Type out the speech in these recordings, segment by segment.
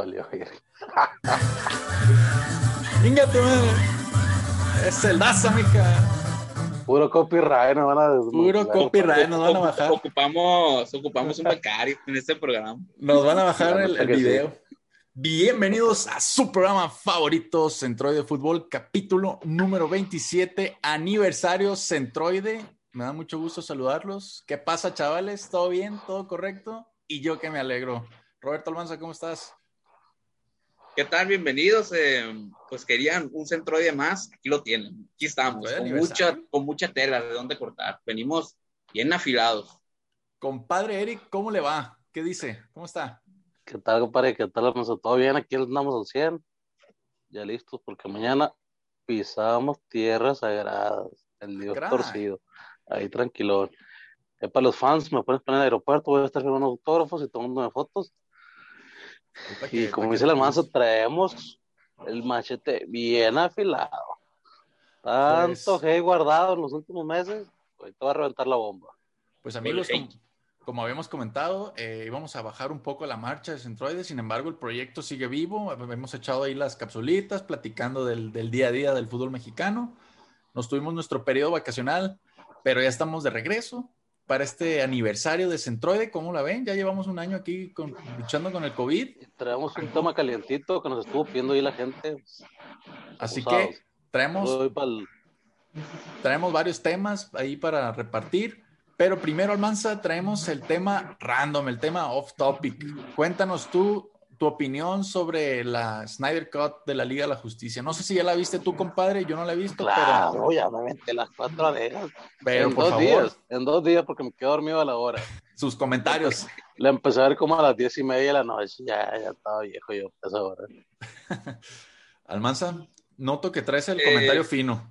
Valió. Es el Daza, mija. Puro copyright, no van a Puro copyright, nos van a bajar. Ocupamos, ocupamos un becario en este programa. Nos van a bajar el, el sí. video. Bienvenidos a su programa favorito, Centroide Fútbol, capítulo número 27, aniversario Centroide. Me da mucho gusto saludarlos. ¿Qué pasa, chavales? ¿Todo bien? ¿Todo correcto? Y yo que me alegro. Roberto Almanza, ¿cómo estás? ¿Qué tal? Bienvenidos. eh, pues querían un centroide más. Aquí lo tienen. Aquí estamos. Con mucha, con mucha tela de dónde cortar. Venimos bien afilados. Compadre Eric, ¿cómo le va? ¿Qué dice? ¿Cómo está? ¿Qué tal, compadre? ¿Qué tal, Alonso? ¿Todo bien? Aquí andamos al 100. Ya listos, porque mañana pisamos tierras sagradas. El Dios Caray. torcido. Ahí tranquilo. Eh, para los fans, me pueden poner en el aeropuerto. Voy a estar firmando autógrafos y tomándome fotos. Y como dice el Almanza, traemos el machete bien afilado. Tanto Pues- que he guardado en los últimos meses. Ahorita va a reventar la bomba. Pues amigos, el como, como habíamos comentado, eh, íbamos a bajar un poco la marcha de Centroide, sin embargo el proyecto sigue vivo, hemos echado ahí las capsulitas, platicando del, del día a día del fútbol mexicano, nos tuvimos nuestro periodo vacacional, pero ya estamos de regreso para este aniversario de Centroide, ¿cómo la ven? Ya llevamos un año aquí con- luchando con el COVID, traemos un tema calientito que nos estuvo pidiendo ahí la gente. así Abusados. que traemos Traemos varios temas ahí para repartir, pero primero, Almanza, traemos el tema random, el tema off topic. Cuéntanos tú tu opinión sobre la Snyder Cut de la Liga de la Justicia. No sé si ya la viste tú, compadre, yo no la he visto, Claro, ya me metí las cuatro orejas. pero, pero en por dos favor, días, en dos días porque me quedé dormido a la hora. sus comentarios. La empecé a ver como a las diez y media de la noche. Ya, ya estaba viejo yo a esa hora. Almanza, noto que traes el Eh, comentario fino.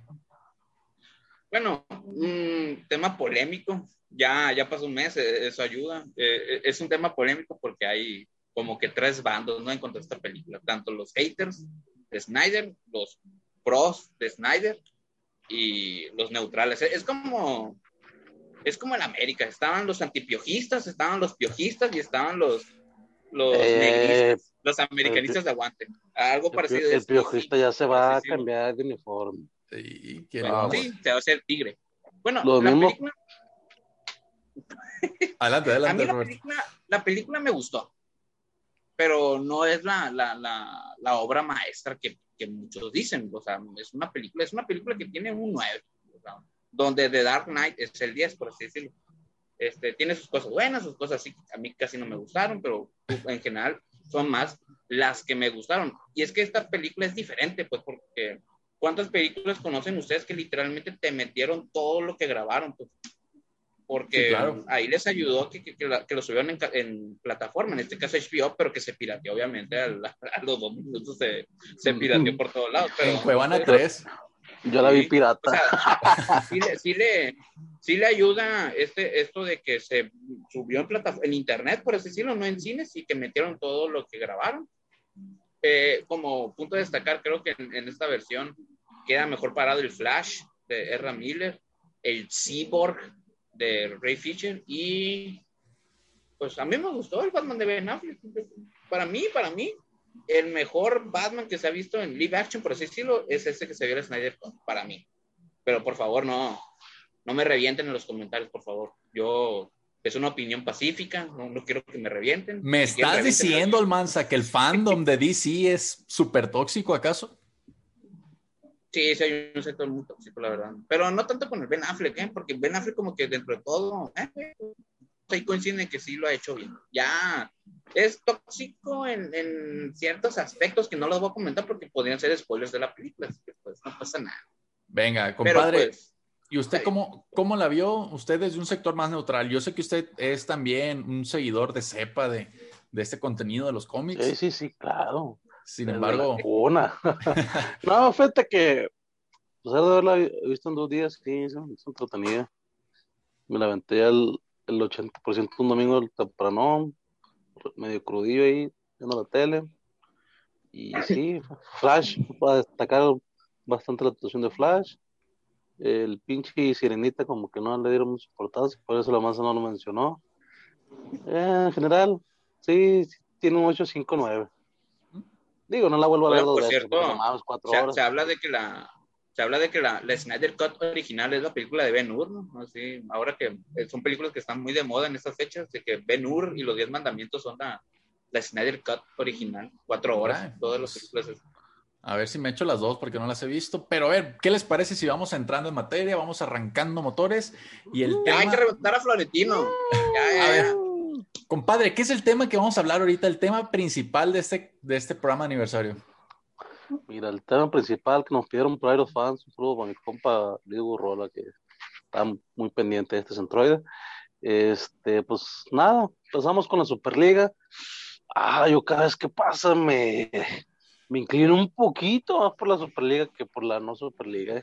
Bueno, un tema polémico. Ya, ya pasó un mes, eh, eso ayuda. Eh, es un tema polémico porque hay como que tres bandos, ¿no? En cuanto a esta película. Tanto los haters de Snyder, los pros de Snyder y los neutrales. Es como, es como en América. Estaban los antipiojistas, estaban los piojistas y estaban los, los Eh, negristas, los americanistas de aguante. Algo El, parecido. el es- piojista ya se va a cambiar de uniforme. Y que le vamos- Sí, se va a hacer tigre. Bueno, Lo la mismo- película, Adelante, a adelante, mí la película, la película me gustó, pero no es la, la, la, la obra maestra que, que muchos dicen. O sea, es una película, es una película que tiene un 9, o sea, donde The Dark Knight es el 10, por así decirlo. Este, tiene sus cosas buenas, sus cosas así, a mí casi no me gustaron, pero en general son más las que me gustaron. Y es que esta película es diferente, pues, porque ¿cuántas películas conocen ustedes que literalmente te metieron todo lo que grabaron? Pues? Porque Sí, claro. ahí les ayudó que, que, que la- que lo subieron en, en plataforma, en este caso HBO, pero que se pirateó, obviamente, a, la- a los dos minutos se, se pirateó por todos lados. Pero, En Cuevana eh, 3. Yo la vi Sí, pirata. o sea, sí, le, sí, le, sí le ayuda este, esto de que se subió en, plata, en internet, por así decirlo, no en cines, y que metieron todo lo que grabaron. Eh, como punto de destacar, creo que en, en esta versión queda mejor parado el Flash de Ezra Miller, el Cyborg de Ray Fisher, y pues a mí me gustó el Batman de Ben Affleck. Para mí, para mí, el mejor Batman que se ha visto en live action, por así decirlo, es ese que se vio en Snyder para mí. Pero por favor, no, no me revienten en los comentarios, por favor. Yo, es una opinión pacífica, no, no quiero que me revienten. ¿Me Si estás revienten. diciendo, Almanza, que el fandom de DC es súper tóxico, acaso? Sí, sí, hay un sector muy tóxico, la verdad. Pero no tanto con el Ben Affleck, ¿eh? porque Ben Affleck como que dentro de todo, ¿eh? ahí coinciden en que sí lo ha hecho bien. Ya es tóxico en, en ciertos aspectos que no los voy a comentar porque podrían ser spoilers de la película, así que pues no pasa nada. Venga, Pero compadre. pues, ¿Y usted cómo, cómo la vio? Usted desde un sector más neutral. Yo sé que usted es también un seguidor de cepa de, de este contenido de los cómics. Sí, sí, sí, claro. Sin embargo, la cuna. no, fíjate que, pues, de haberla visto en dos días, sí, es, entretenida. Me la aventé el, el 80% un domingo temprano, medio crudillo ahí, viendo la tele. Y sí, Flash, para destacar bastante la actuación de Flash. El pinche Sirenita como que no le dieron mucha importancia, por eso la masa no lo mencionó. Eh, en general, sí, sí, tiene un 859. Digo, no la vuelvo a ver dos por veces, cierto, cuatro Se, horas. se habla de que la se habla de que la, la Snyder Cut original es la película de Ben Hur, ¿no? Así, ahora que eh, son películas que están muy de moda en estas fechas, de que Ben Hur y los Diez Mandamientos son la, la Snyder Cut original, cuatro horas, Ay, todas las películas. A ver si me echo las dos porque no las he visto. Pero a ver, ¿qué les parece si vamos entrando en materia? Vamos arrancando motores y el Ya hay tema... que reventar a Florentino. Ya, ya, A ver, ya. Compadre, ¿qué es el tema que vamos a hablar ahorita? El tema principal de este, de este programa aniversario. Mira, el tema principal que nos pidieron por ahí los fans, un saludo mi compa Diego Rola, que está muy pendiente de este centroide. Este, pues nada, empezamos con la Superliga. Ah, yo cada vez que pasa me, me inclino un poquito más por la Superliga que por la no Superliga.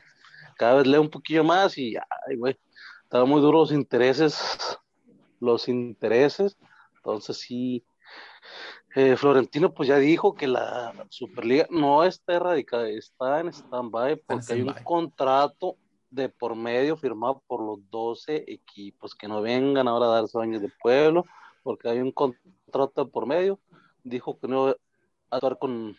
Cada vez leo un poquillo más y, ay, güey, estaban muy duros los intereses, los intereses. Entonces sí, eh, Florentino pues ya dijo que la Superliga no está erradicada, está en stand-by porque hay un contrato de por medio firmado por los 12 equipos que no vengan ahora a dar sueños de pueblo porque hay un contrato de por medio. Dijo que no iba a actuar con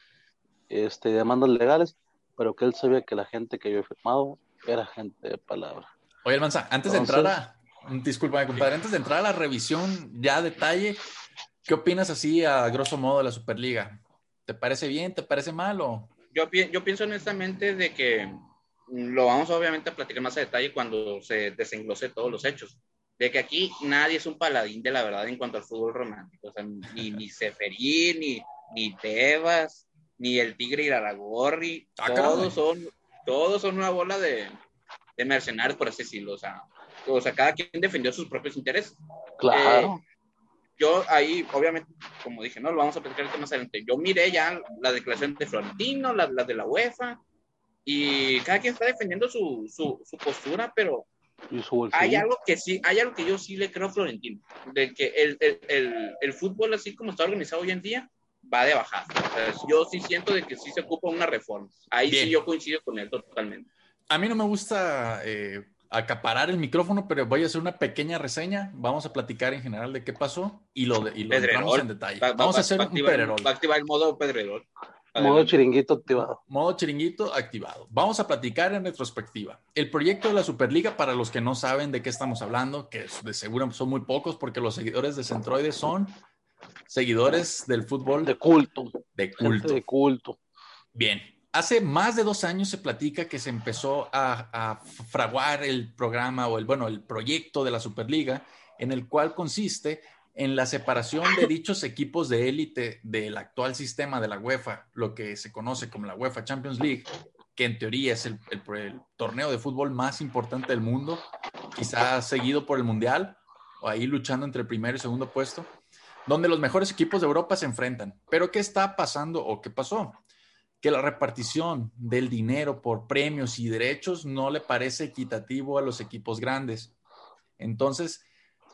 este, demandas legales, pero que él sabía que la gente que había firmado era gente de palabra. Oye, Almanza, antes de entrar a... Disculpame, compadre, antes de entrar a la revisión ya a detalle, ¿qué opinas así a grosso modo de la Superliga? ¿Te parece bien? ¿Te parece mal o...? Yo, pi- yo pienso honestamente de que lo vamos obviamente a platicar más a detalle cuando se desenglose todos los hechos. De que aquí nadie es un paladín de la verdad en cuanto al fútbol romántico. O sea, ni, ni Seferín, ni, ni Tebas, ni el Tigre Iraragorri. Ah, todos, son, todos son una bola de, de mercenarios, por así decirlo. O sea, o sea, cada quien defendió sus propios intereses. Claro. yo ahí, obviamente, como dije, no, lo vamos a platicar más adelante. Yo miré ya la declaración de Florentino, las la de la UEFA, y cada quien está defendiendo su, su, su postura, pero y su bolsillo. hay algo que sí, hay algo que yo sí le creo a Florentino, de que el, el, el, el fútbol así como está organizado hoy en día, va de bajada. O sea, yo sí siento de que sí se ocupa una reforma. Ahí Bien. sí yo coincido con él totalmente. A mí no me gusta eh, acaparar el micrófono, pero voy a hacer una pequeña reseña. Vamos a platicar en general de qué pasó y lo, de, y lo Pedrerol. entramos en detalle. Va- va- Vamos va- a hacer va un pedrerol. Va a activar el modo Pedrerol. Modo chiringuito activado. Modo chiringuito activado. Vamos a platicar en retrospectiva. El proyecto de la Superliga, para los que no saben de qué estamos hablando, que de seguro son muy pocos porque los seguidores de Centroide son seguidores del fútbol De culto. de culto. de culto. Bien, hace más de dos años se platica que se empezó a, fraguar el programa o el, bueno, el proyecto de la Superliga, en el cual consiste en la separación de dichos equipos de élite del actual sistema de la UEFA, lo que se conoce como la UEFA Champions League, que en teoría es el torneo de fútbol más importante del mundo, quizás seguido por el Mundial, o ahí luchando entre el primero y segundo puesto, donde los mejores equipos de Europa se enfrentan. Pero ¿qué está pasando o qué pasó? Que la repartición del dinero por premios y derechos no le parece equitativo a los equipos grandes. Entonces,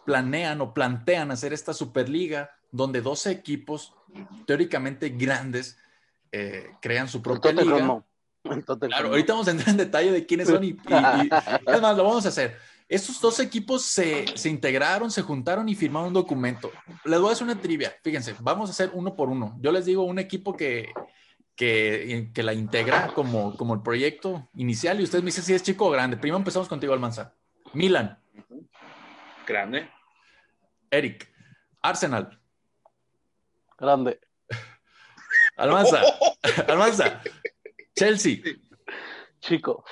planean o plantean hacer esta Superliga donde 12 equipos teóricamente grandes eh, crean su propia Tottenham liga. no. Claro, no. ahorita vamos a entrar en detalle de quiénes son y, y- y- es más, lo vamos a hacer. Estos dos equipos se, se integraron, se juntaron y firmaron un documento. Les voy a hacer una trivia. Fíjense, vamos a hacer uno por uno. Yo les digo un equipo que, que, que la integra como, como el proyecto inicial y ustedes me dicen si es chico o grande. Primero empezamos contigo, Almanza. Milan, Grande. Eric, Arsenal, Grande. Almanza, Almanza, Chelsea, Chico.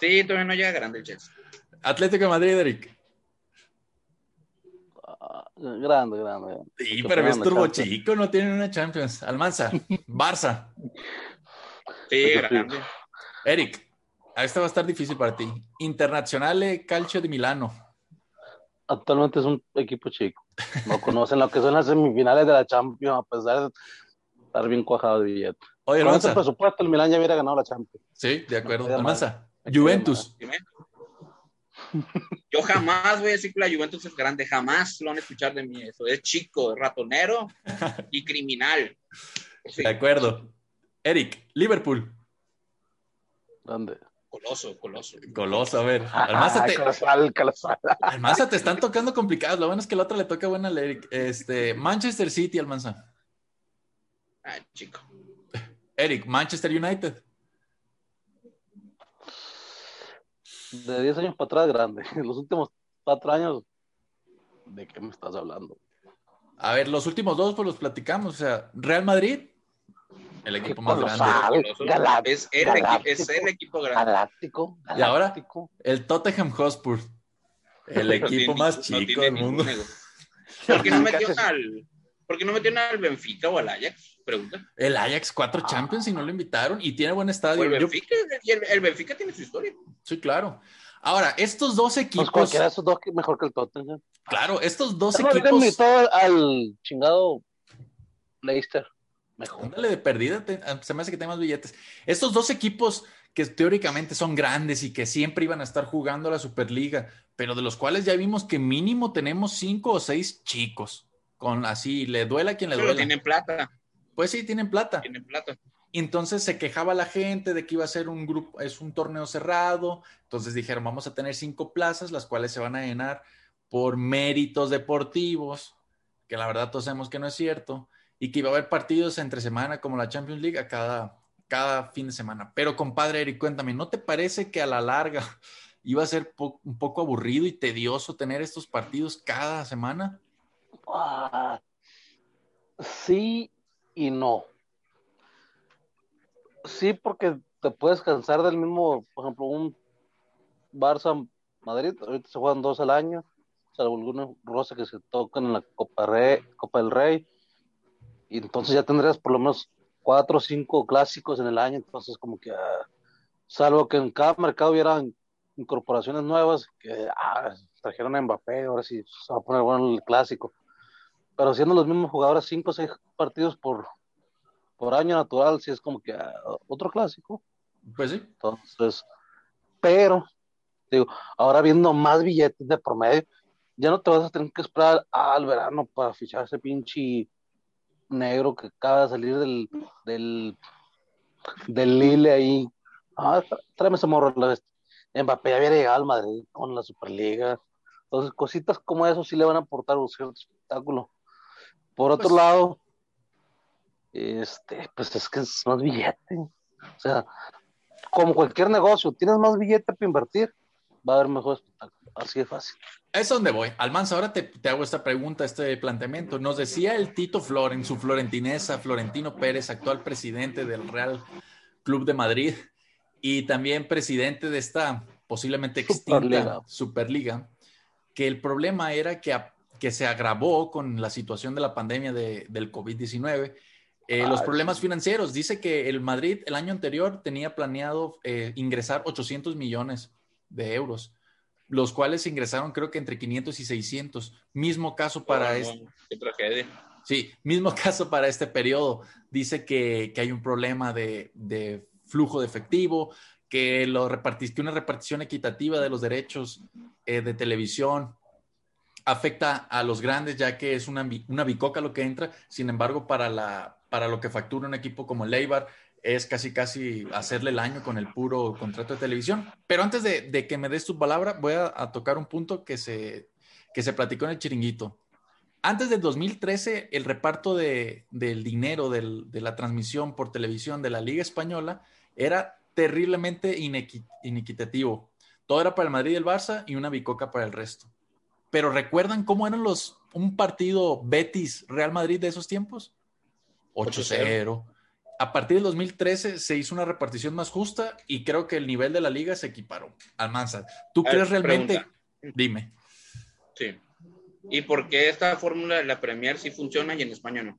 Sí, todavía no llega grande el Chelsea. Atlético de Madrid, Eric. Grande, grande. grande. Sí, pero es turbo Champions. chico, no tienen una Champions. Almanza, Barça, Sí, grande. Eric, esta va a estar difícil para ti. Internazionale Calcio de Milano. Actualmente es un equipo chico. No conocen lo que son las semifinales de la Champions, a pesar de estar bien cuajado de billete. Oye, Con ese Almanza. presupuesto, el Milán ya hubiera ganado la Champions. Sí, de acuerdo. No Almanza. Juventus. Yo jamás voy a decir que la Juventus es grande, jamás lo van a escuchar de mí. Eso es chico, ratonero y criminal. Sí, De acuerdo. Eric, Liverpool. Grande. con Coloso, coloso. Coloso, a ver. Almanza te, colosal, colosal. Te están tocando complicados. Lo bueno es que el otro le toca buena Eric. Este, Manchester City, Almanza. Ah, chico. Eric, Manchester United. De 10 años para atrás, grande. En los últimos cuatro años, ¿de qué me estás hablando? A ver, los últimos dos, pues los platicamos. O sea, Real Madrid, el equipo más grande. es, el, es, el, equipo grande. Galáctico, galáctico. Y ahora, el Tottenham Hotspur, el equipo más chico del mundo. ¿Por qué no metió al, ¿por qué no metió al Benfica o al Ajax? Pregunta. El Ajax, cuatro Champions y no lo invitaron y tiene buen estadio. El Benfica, el, el Benfica tiene su historia. Sí, claro. Ahora, estos dos pues equipos. Pues cualquiera de esos dos mejor que el Tottenham. Claro, estos dos equipos. al chingado Leicester. Mejor. Ándale de perdida, te, ah, se me hace que tenga más billetes. Estos dos equipos que teóricamente son grandes y que siempre iban a estar jugando la Superliga, pero de los cuales ya vimos que mínimo tenemos cinco o seis chicos. Con así, le duela a quien le pero duela. tienen plata. Pues sí, tienen plata. Tienen plata. Y entonces se quejaba la gente de que iba a ser un grupo, es un torneo cerrado. Entonces dijeron, vamos a tener cinco plazas, las cuales se van a llenar por méritos deportivos, que la verdad todos sabemos que no es cierto, y que iba a haber partidos entre semana como la Champions League a cada, cada fin de semana. Pero compadre Eric, cuéntame, ¿no te parece que a la larga iba a ser un poco aburrido y tedioso tener estos partidos cada semana? Ah, sí y no. Sí, porque te puedes cansar del mismo, por ejemplo, un Barça Madrid, ahorita se juegan dos al año, salvo algunos rosa que se tocan en la Copa, Rey, Copa del Rey, y entonces ya tendrías por lo menos cuatro o cinco clásicos en el año, entonces como que, ah, salvo que en cada mercado hubieran incorporaciones nuevas, que ah, trajeron a Mbappé, ahora sí se va a poner bueno el clásico, pero siendo los mismos jugadores, cinco o seis partidos por, por año natural, si es como que ah, otro clásico. Pues sí. Entonces, pero, digo, ahora viendo más billetes de promedio, ya no te vas a tener que esperar al verano para fichar ese pinche negro que acaba de salir del, del, del Lille ahí. Ah, tráeme ese morro. Mbappé había llegado al Madrid con la Superliga. Entonces, cositas como eso sí le van a aportar un cierto espectáculo. Por otro pues lado, este, pues es que es más billete. O sea, como cualquier negocio, tienes más billete para invertir, va a haber mejor espectáculo. Así de fácil. Es donde voy. Almanza, ahora te, te, hago esta pregunta, este planteamiento. Nos decía el Tito Flor en su florentinesa, Florentino Pérez, actual presidente del Real Club de Madrid y también presidente de esta posiblemente extinta Superliga, Superliga que el problema era que, que se agravó con la situación de la pandemia de, del COVID-19 eh, los problemas financieros. Dice que el Madrid el año anterior tenía planeado eh, ingresar 800 millones de euros, los cuales ingresaron creo que entre 500 y 600. Mismo caso para este. Qué tragedia. Sí, mismo caso para este periodo. Dice que, que hay un problema de, de, flujo de efectivo, que, lo que una repartición equitativa de los derechos eh, de televisión afecta a los grandes, ya que es una, bicoca lo que entra. Sin embargo, para la, para lo que factura un equipo como el es casi casi hacerle el año con el puro contrato de televisión. Pero antes de, que me des tu palabra, voy a, tocar un punto que se, que se platicó en el chiringuito. Antes del 2013, el reparto de, del dinero de la transmisión por televisión de la Liga Española era terriblemente inequitativo. Todo era para el Madrid y el Barça y una bicoca para el resto. Pero ¿recuerdan cómo eran los un partido Betis Real Madrid de esos tiempos? 8-0. A partir del 2013 se hizo una repartición más justa y creo que el nivel de la liga se equiparó. Almanza, ¿tú crees realmente? Dime. Sí. ¿Y por qué esta fórmula de la Premier sí funciona y en España no?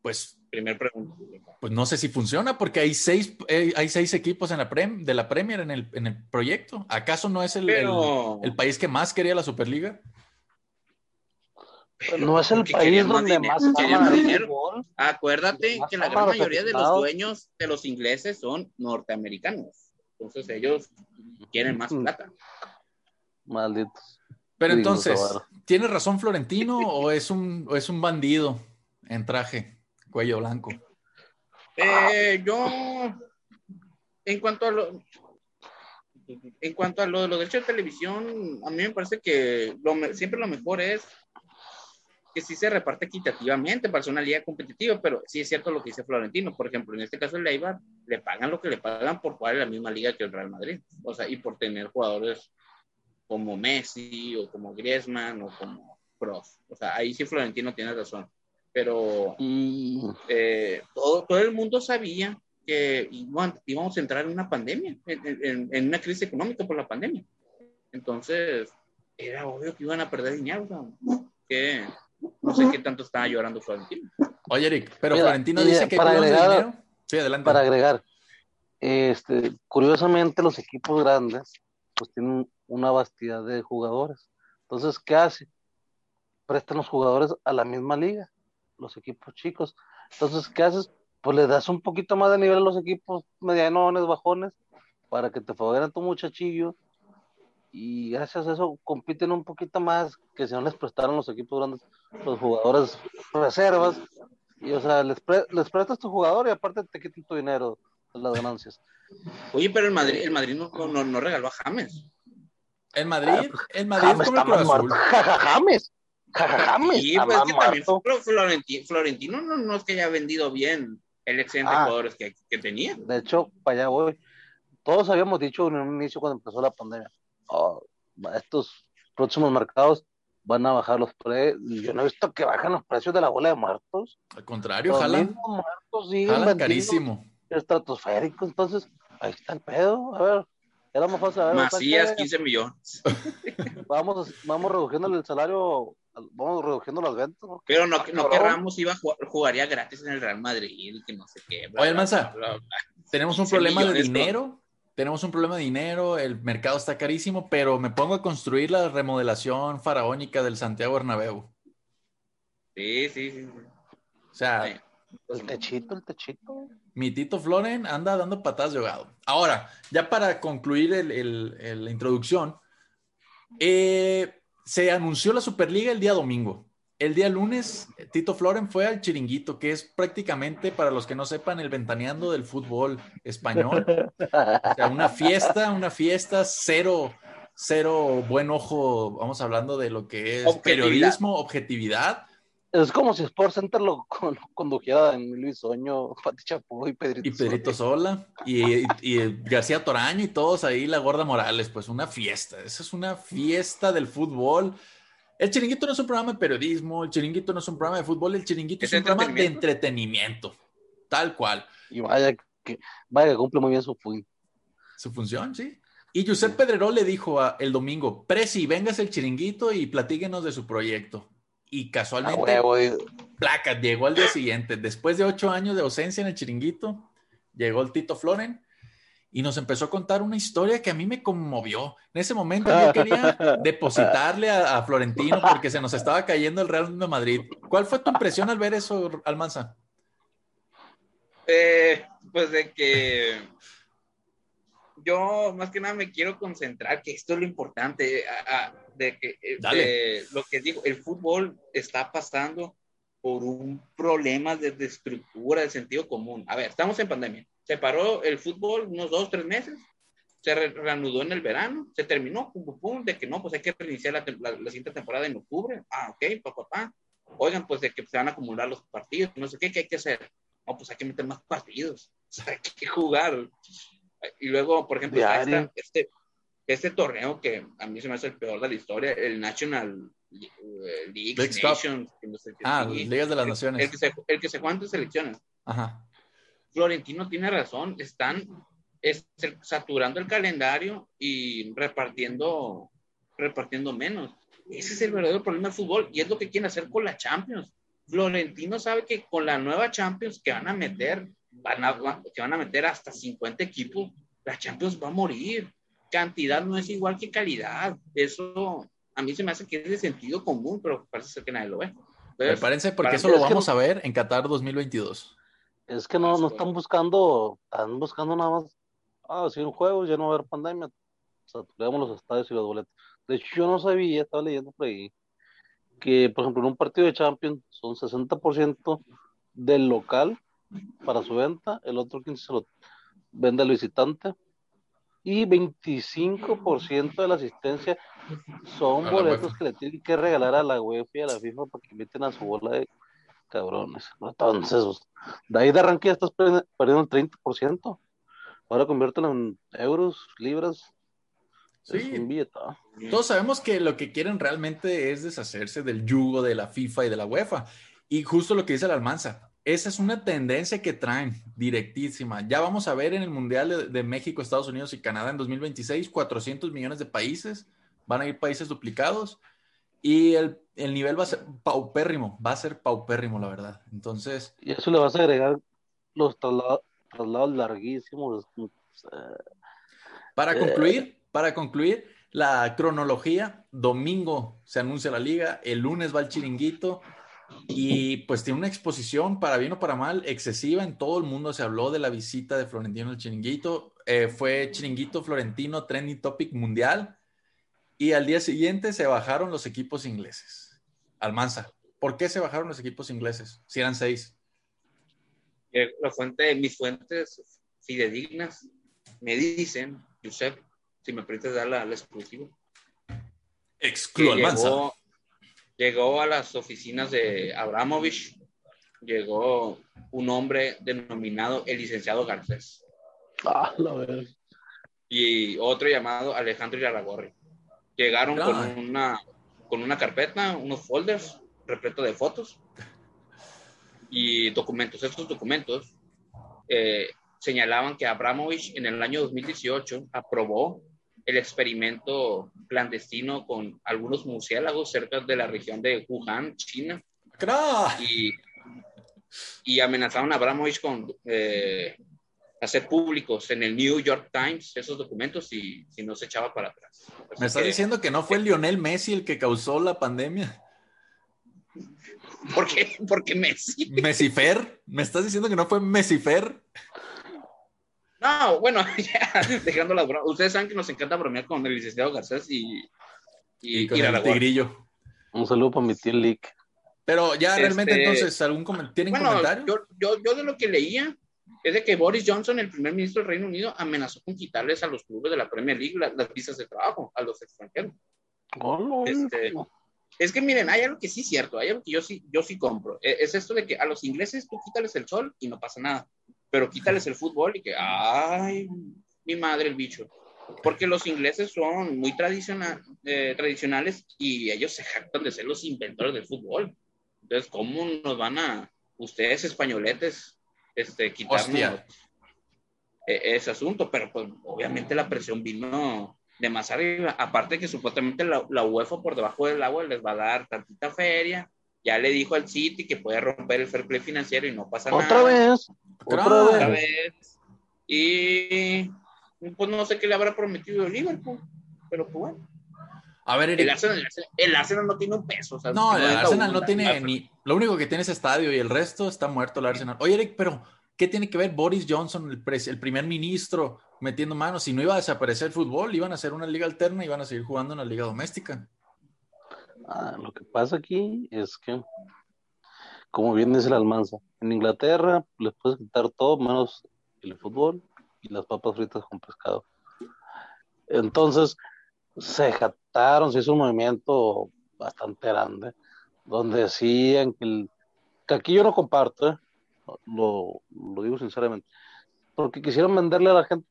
Pues. Primer pregunta. Pues no sé si funciona porque hay seis, eh, hay seis equipos en la de la Premier en el, en el proyecto. ¿Acaso no es el, el país que más quería la Superliga? no es el país donde más, dinero. Acuérdate que la gran mayoría de los dueños de los ingleses son norteamericanos. Entonces ellos quieren más plata. Malditos. Pero entonces, ¿tiene razón Florentino o es un, es un bandido en traje, cuello blanco? Eh, yo, en cuanto a lo, En cuanto a lo de los derechos de televisión, a mí me parece que siempre lo mejor es que sí se reparte equitativamente para ser una liga competitiva, pero sí es cierto lo que dice Florentino. Por ejemplo, en este caso el Leibar le pagan lo que le pagan por jugar en la misma liga que el Real Madrid. O sea, y por tener jugadores como Messi o como Griezmann o como Kroos. O sea, ahí sí Florentino tiene razón. Pero eh, todo, todo el mundo sabía que íbamos a entrar en una pandemia, en, en, una crisis económica por la pandemia. Entonces, era obvio que iban a perder dinero. que no sé qué tanto estaba llorando Florentino. Oye, Eric, pero Florentino dice que para agregar, Sí, adelante. Para agregar, este, curiosamente los equipos grandes pues tienen una vastidad de jugadores. Entonces, ¿qué hace? Prestan los jugadores a la misma liga, los equipos chicos. Entonces, ¿qué haces? Pues le das un poquito más de nivel a los equipos medianones, bajones, para que te favorezcan tu muchachillo y gracias a eso compiten un poquito más que si no les prestaron los equipos grandes, los jugadores reservas, y o sea, les, les prestas tu jugador y aparte te quitan tu dinero, las ganancias. Oye, pero el Madrid, el Madrid no, no, no regaló a James. ¿El Madrid? ¿El Madrid James como el Cruz James. James. Sí, pues que también Florentino, Florentino no, no, es que haya vendido bien el excelente ah, jugadores que, que tenía. De hecho, para allá voy. Todos habíamos dicho en un inicio cuando empezó la pandemia, Oh, estos próximos mercados van a bajar los precios. Yo no he visto que bajan los precios de la bola de muertos. Al contrario, jalan. muertos siguen carísimo. Estratosférico, entonces ahí está el pedo. A ver, era más fácil. Macías, 15 millones. vamos, vamos reduciendo el salario, vamos reduciendo las ventas. Pero no, no que Ramos iba a jugaría gratis en el Real Madrid, que no sé qué. Oye, Manza, tenemos un problema de dinero tenemos un problema de dinero, el mercado está carísimo, pero me pongo a construir la remodelación faraónica del Santiago Bernabéu. Sí, sí, sí. O sea, el techito, el techito. Mi Tito Floren anda dando patadas de ahogado. Ahora, ya para concluir la introducción, eh, se anunció la Superliga el día domingo. El día lunes, Tito Floren fue al chiringuito, que es prácticamente, para los que no sepan, el ventaneando del fútbol español. O sea, una fiesta, una fiesta, cero, cero buen ojo, vamos hablando de lo que es periodismo, objetividad. Es como si Sports Center lo condujera en Luis Oño, Pati Chapo y Pedrito, y Pedrito Sola. Y, y, García Toraño y todos ahí, la Gorda Morales, pues una fiesta. Esa es una fiesta del fútbol el chiringuito no es un programa de periodismo, el chiringuito no es un programa de fútbol, el chiringuito es, un programa de entretenimiento, tal cual. Y vaya que, vaya que cumple muy bien su función. Su función, sí. Y Josep Pedrerol le dijo el domingo, Presi, vengas el chiringuito y platíquenos de su proyecto. Y casualmente, placa, llegó al día siguiente. Después de ocho años de ausencia en el chiringuito, llegó el Tito Floren y nos empezó a contar una historia que a mí me conmovió. En ese momento yo quería depositarle a, Florentino porque se nos estaba cayendo el Real de Madrid. ¿Cuál fue tu impresión al ver eso, Almanza? Eh, pues de que yo más que nada me quiero concentrar, que esto es lo importante, de que eh, lo que digo, el fútbol está pasando por un problema de, de estructura, de sentido común. A ver, estamos en pandemia se paró el fútbol unos dos, tres meses, se reanudó en el verano, se terminó, pum, pum, de que no, pues hay que reiniciar la, la, siguiente temporada en octubre. Ah, ok, papá, papá. Oigan, pues de que se van a acumular los partidos, no sé qué, qué hay que hacer. No, pues hay que meter más partidos, hay que jugar. Y luego, por ejemplo, este, este torneo que a mí se me hace el peor de la historia, el National eh, League Nations. ah, Ligas de las Naciones. El que se, el que se juega entre selecciones. Ajá. Florentino tiene razón, están saturando el calendario y repartiendo, repartiendo menos. Ese es el verdadero problema del fútbol y es lo que quieren hacer con la Champions. Florentino sabe que con la nueva Champions que van a meter, van a, que van a meter hasta 50 equipos, la Champions va a morir. Cantidad no es igual que calidad. Eso a mí se me hace que es de sentido común, pero parece ser que nadie lo ve. Prepárense porque eso lo vamos a ver en Qatar 2022. Es que no, no están buscando, están buscando nada más, ah, si un juego, ya no va a haber pandemia, saturemos los estadios y los boletos. De hecho, yo no sabía, estaba leyendo por ahí, que por ejemplo en un partido de Champions son 60% del local para su venta, el otro 15% se lo vende al visitante, y 25% de la asistencia son boletos que le tienen que regalar a la UEFA y a la FIFA para que inviten a su bola de cabrones. Entonces, pues, de ahí de arranque ya estás perdiendo el 30%. Ahora conviértelo en euros, libras. Sí. Todos sabemos que lo que quieren realmente es deshacerse del yugo de la FIFA y de la UEFA. Y justo lo que dice la Almanza, esa es una tendencia que traen directísima. Ya vamos a ver en el Mundial de, México, Estados Unidos y Canadá en 2026, 400 millones de países, van a ir países duplicados y el, nivel va a ser paupérrimo, va a ser paupérrimo, la verdad. Entonces... Y eso le vas a agregar los traslados, larguísimos. Para eh, concluir, para concluir, la cronología, domingo se anuncia la liga, el lunes va el chiringuito, y pues tiene una exposición, para bien o para mal, excesiva. En todo el mundo se habló de la visita de Florentino al Chiringuito. Eh, fue Chiringuito Florentino Trending Topic Mundial. Y al día siguiente se bajaron los equipos ingleses. Almanza, ¿por qué se bajaron los equipos ingleses? Si eran seis. Eh, la fuente, mis fuentes fidedignas me dicen, Josep, si me permites dar la, la exclusiva. Exclu Almanza llegó a las oficinas de Abramovich, llegó un hombre denominado el licenciado Garcés. Ah, la verdad. Y otro llamado Alejandro Yaragorri. Llegaron con una, con una carpeta, unos folders repleto de fotos y documentos. Estos documentos eh, señalaban que Abramovich en el año 2018 aprobó el experimento clandestino con algunos murciélagos cerca de la región de Wuhan, China. Y, y amenazaron a Abramovich con eh, hacer públicos en el New York Times esos documentos y si no se echaba para atrás. ¿Me estás diciendo que no fue Lionel Messi el que causó la pandemia? ¿Por qué? ¿Por qué Messi? ¿Messifer? ¿Me estás diciendo que no fue Messifer? No, bueno, ya, dejando la broma. Ustedes saben que nos encanta bromear con el licenciado Garcés y, y, con el tigrillo. Un saludo para mi tío Lick. Pero ya realmente este, entonces, ¿algún ¿tienen bueno, comentario? Yo, yo, yo, de lo que leía es de que Boris Johnson, el primer ministro del Reino Unido, amenazó con quitarles a los clubes de la Premier League las, visas de trabajo a los extranjeros. este, es que miren, hay algo que sí es cierto, hay algo que yo sí, yo sí compro. E, es esto de que a los ingleses tú quítales el sol y no pasa nada pero quítales el fútbol y que, ay, mi madre el bicho. Porque los ingleses son muy tradicional, eh, tradicionales y ellos se jactan de ser los inventores del fútbol. Entonces, ¿cómo nos van a, ustedes españoletes, este, quitarnos e, ese asunto? Pero pues obviamente la presión vino de más arriba. Aparte que supuestamente la, la UEFA por debajo del agua les va a dar tantita feria ya le dijo al City que puede romper el fair play financiero y no pasa nada. ¿Otra vez? ¿Otra, vez? Y pues no sé qué le habrá prometido el Liverpool, pero pues bueno. A ver, el, Arsenal, no tiene un peso. no, el Arsenal no tiene ni. Lo único que tiene es estadio y el resto está muerto el Arsenal. Oye, Eric, pero ¿qué tiene que ver Boris Johnson, el, el primer ministro, metiendo manos? Si no iba a desaparecer el fútbol, iban a hacer una liga alterna y iban a seguir jugando en la liga doméstica. Ah, lo que pasa aquí es que, como bien dice la Almanza, en Inglaterra les puedes quitar todo menos el fútbol y las papas fritas con pescado. Entonces, se jataron, se hizo un movimiento bastante grande, donde decían que, que aquí yo no comparto, ¿eh? lo, digo sinceramente, porque quisieron venderle a la gente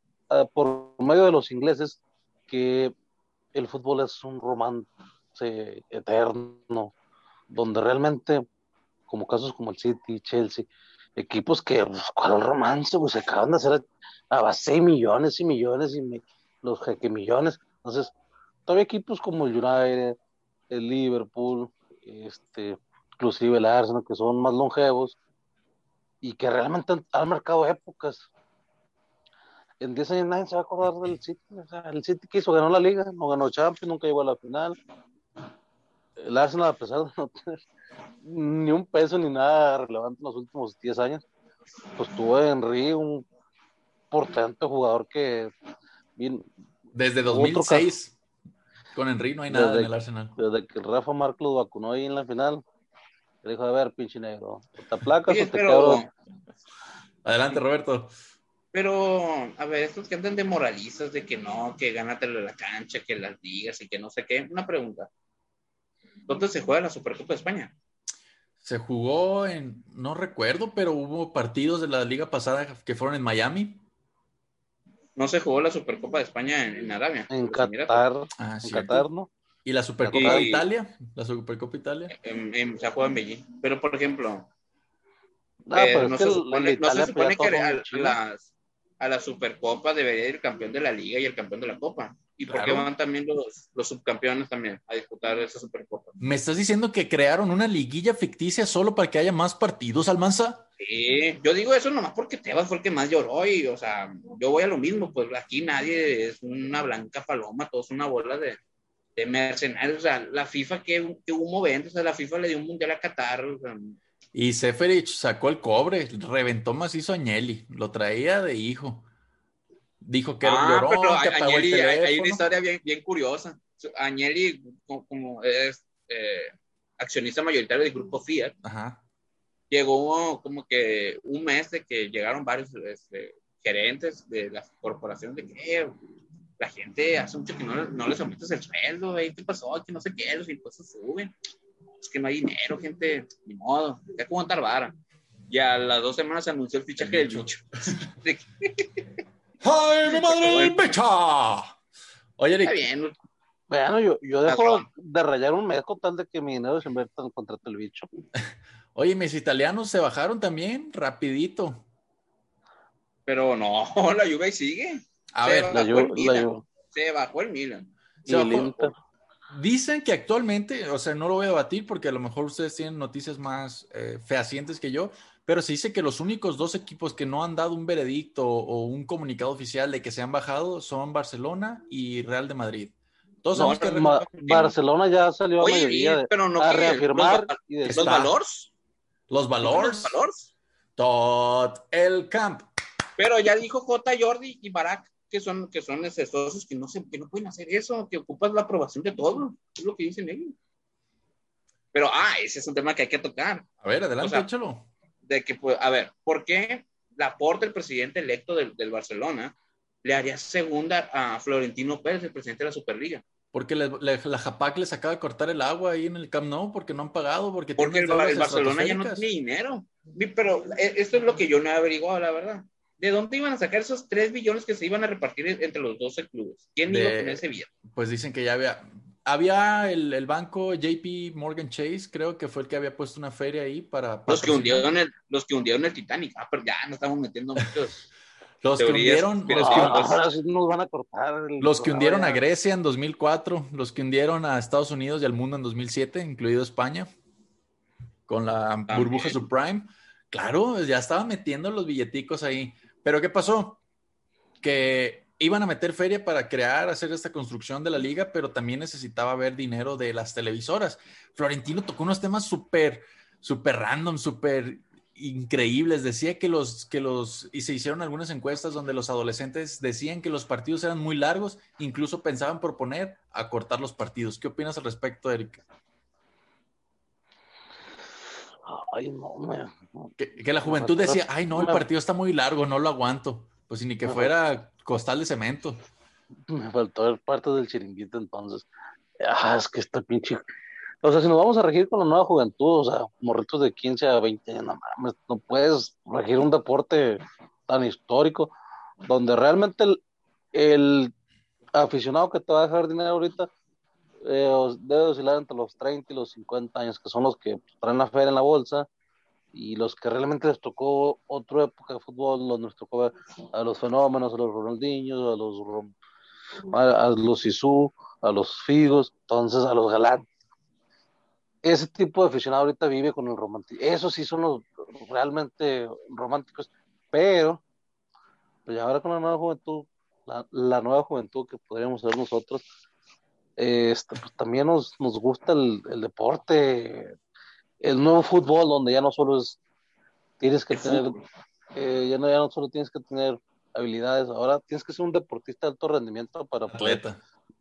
por medio de los ingleses que el fútbol es un eterno, donde realmente, como casos como el City, Chelsea, equipos que, pues, ¿cuál romance? Pues se acaban de hacer a base millones y millones y los jeque millones. Entonces, todavía equipos como el United, el Liverpool, este, inclusive el Arsenal, que son más longevos y que realmente han, marcado épocas. En 10 años nadie se va a acordar del City. el City que hizo, ganó la liga, no ganó Champions, nunca llegó a la final el Arsenal, a pesar de no tener ni un peso ni nada relevante en los últimos 10 años, pues tuvo Henry un portento jugador que. Desde 2006, con Henry no hay nada en el Arsenal. Desde que Rafa Marc lo vacunó ahí en la final, le dijo: A ver, pinche negro, ¿te placas o te Adelante, Roberto. Pero, a ver, estos que andan de moralistas, de que no, que gánatelo la cancha, que las digas y que no sé qué. Una pregunta. ¿Dónde se juega la Supercopa de España? Se jugó en, no recuerdo, pero hubo partidos de la liga pasada que fueron en Miami. No se jugó la Supercopa de España en, Arabia. En Qatar. Ah, en. Qatar, ¿no? ¿Y la Supercopa de Italia? ¿La Supercopa Italia? En- en- se juega en Beijing. Pero, por ejemplo, Ah, eh, pero no, se supone, no se pues, que a, las, a la Supercopa debería ir el campeón de la Liga y el campeón de la Copa. ¿Y por qué Claro. van también los, los subcampeones también a disputar esa Supercopa? ¿Me estás diciendo que crearon una liguilla ficticia solo para que haya más partidos, Almanza? Sí, yo digo eso nomás porque Tebas fue el que más lloró y, o sea, yo voy a lo mismo, pues aquí nadie es una blanca paloma, todo es una bola de, de mercenarios, o sea, la FIFA que, que humo vende, o sea, la FIFA le dio un mundial a Qatar, o sea, Y Seferich sacó el cobre, reventó macizo a Agnelli, lo traía de hijo. Dijo que era un Ah, llorón, pero que apagó el Agnelli, hay, una teléfono. historia bien, bien curiosa. Agnelli, como, como es eh, accionista mayoritario del grupo Fiat, Ajá. llegó como que un mes de que llegaron varios este, gerentes de las corporaciones de que eh, la gente hace mucho que no, no les aumentas el sueldo, eh, ¿qué pasó? Que no sé qué, los impuestos suben. Es que no hay dinero, gente, ni modo, que aguantar vara. Y a las dos semanas se anunció el fichaje del bicho. ¡Ay, mi madre del pecha! Oye, Está Eric, bien, Bueno, yo, yo dejo de rayar un mes con tal de que mi dinero se invierta en contrato del bicho. oye, mis italianos se bajaron también, rapidito. pero no, la Juve ahí sigue. A Se ver, La el Ju- la Milan. Ju- Se bajó el Milan. y se el bajó- Inter. Dicen que actualmente, o sea, no lo voy a debatir porque a lo mejor ustedes tienen noticias más eh, fehacientes que yo, pero se dice que los únicos dos equipos que no han dado un veredicto o un comunicado oficial de que se han bajado son Barcelona y Real de Madrid. Todos No, sabemos que Ma- Barcelona ya salió a mayoría de- pero no a que reafirmar los, valores. los valores, Los valores. tot el camp. Pero ya dijo J. Jordi y Barak que son, que son socios que no, se, que no pueden hacer eso, que ocupas la aprobación de todo. Es lo que dicen ellos. Pero, ah, ese es un tema que hay que tocar. A ver, adelante, O sea, échalo. De que, pues, a ver, ¿por qué Laporte, el presidente electo del, del Barcelona, le haría segunda a Florentino Pérez, el presidente de la Superliga? Porque le- le- la Japac les acaba de cortar el agua ahí en el Camp Nou porque no han pagado, porque Porque el, Barcelona ya no tiene dinero. Pero eh, esto es lo que yo no he averiguado, la verdad. ¿De dónde iban a sacar esos 3 billones que se iban a repartir entre los 12 clubes? ¿Quién De- iba a poner ese billete? Pues dicen que ya había. Había el, el banco JP Morgan Chase, creo que fue el que había puesto una feria ahí para. Los que, hundieron el, los que hundieron el Titanic. Ah, pero ya no estamos metiendo muchos. Los que hundieron, los que, Ah, conspirativas. ahora sí nos van a cortar. el los que hundieron a. Grecia en 2004, los que hundieron a Estados Unidos y al mundo en 2007, incluido España, con la También. burbuja subprime. Claro, ya estaban metiendo los billeticos ahí. Pero ¿qué pasó? Que iban a meter feria para crear, hacer esta construcción de la liga, pero también necesitaba ver dinero de las televisoras. Florentino tocó unos temas súper, súper random, súper increíbles. Decía que los, que los, y se hicieron algunas encuestas donde los adolescentes decían que los partidos eran muy largos, incluso pensaban proponer acortar los partidos. ¿Qué opinas al respecto, Eric? Ay, no, me. Que, que la juventud decía, ay, no, el partido está muy largo, no lo aguanto. Pues ni que fuera costal de cemento. Me faltó ver parte del chiringuito entonces. Ah, es que está pinche. O sea, si nos vamos a regir con la nueva juventud, o sea, morritos de 15 a 20 años, no mames, no puedes regir un deporte tan histórico, donde realmente el, aficionado que te va a dejar dinero ahorita eh, debe oscilar entre los 30 y los 50 años, que son los que traen la feria en la bolsa, y los que realmente les tocó otra época de fútbol, los nos tocó a los fenómenos, a los Ronaldinhos, a los a, a los Isú, a los Figos, entonces a los Galán. Ese tipo de aficionado ahorita vive con el romántico. Esos sí son los realmente románticos, pero pues ahora con la nueva juventud, la, nueva juventud que podríamos ser nosotros, este, pues también nos, nos gusta el deporte, el nuevo fútbol, donde ya no solo es, tienes que tener, eh, ya, no, ya no solo tienes que tener habilidades, ahora tienes que ser un deportista de alto rendimiento para poder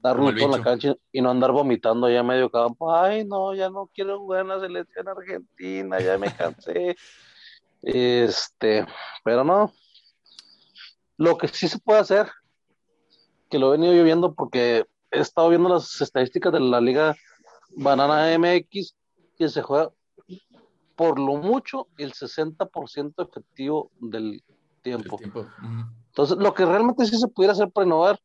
Atleta. en la cancha y no andar vomitando ya medio campo. Ay, no, ya no quiero jugar en la selección argentina, ya me cansé. Este, pero no. Lo que sí se puede hacer, que lo he venido yo viendo porque he estado viendo las estadísticas de la Liga Banana MX, que se juega por lo mucho el 60% efectivo del tiempo. Tiempo. Ujú. Entonces, lo que realmente sí se pudiera hacer para innovar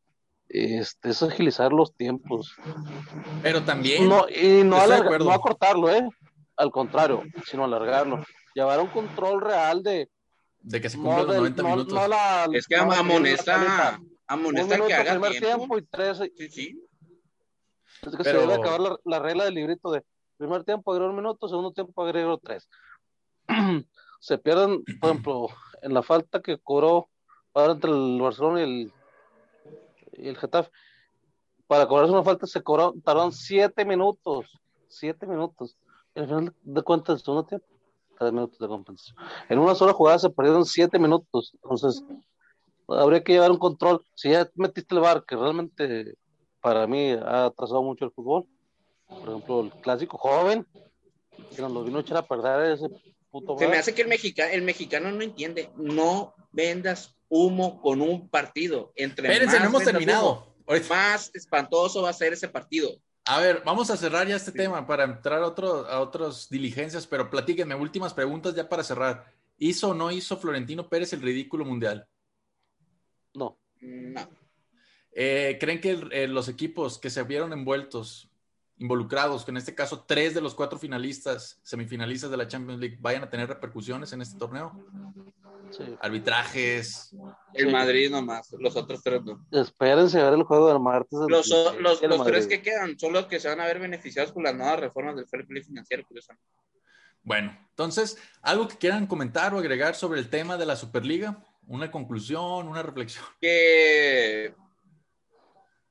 este, es agilizar los tiempos. Pero también. No, y no, no acortarlo, ¿eh? Al contrario, sino alargarlo. Llevar un control real de. De que se no cumplan los del- 90 no- minutos. no la- Es que no amonesta, amonesta que haga primer tiempo. tiempo y tres. Sí, sí. Es que Pero- se debe acabar la, la regla del librito de primer tiempo agrego un minuto, segundo tiempo agrego tres. se pierden, por ejemplo, en la falta que cobró ahora entre el Barcelona y el, y el Getafe. Para cobrarse una falta se cobró, tardaron siete minutos. Siete minutos. Y al final de cuentas, el segundo tiempo, tres minutos de compensación. En una sola jugada se perdieron siete minutos. Entonces, habría que llevar un control. Si ya metiste el bar, que realmente para mí ha atrasado mucho el fútbol. Por ejemplo, el clásico joven, que nos lo vino a echar a perder ese puto Se me hace que el, mexica, el mexicano no entiende. No vendas humo con un partido. Entre Espérense, más no hemos terminado. humo, más espantoso va a ser ese partido. A ver, vamos a cerrar ya este tema para entrar a, otro, a otras diligencias, pero platíquenme, últimas preguntas ya para cerrar. ¿Hizo o no hizo Florentino Pérez el ridículo mundial? No, No. Eh, ¿Creen que el- eh, los equipos que se vieron envueltos, involucrados, que en este caso tres de los cuatro finalistas, semifinalistas de la Champions League, vayan a tener repercusiones en este torneo? sí. Arbitrajes. El Sí. Madrid nomás. Los otros tres no. Espérense a ver el juego del martes. del Los, los, los Madrid. tres que quedan son los que se van a ver beneficiados con las nuevas reformas del fair play financiero. curiosamente. Bueno, entonces, ¿algo que quieran comentar o agregar sobre el tema de la Superliga? ¿Una conclusión, una reflexión? que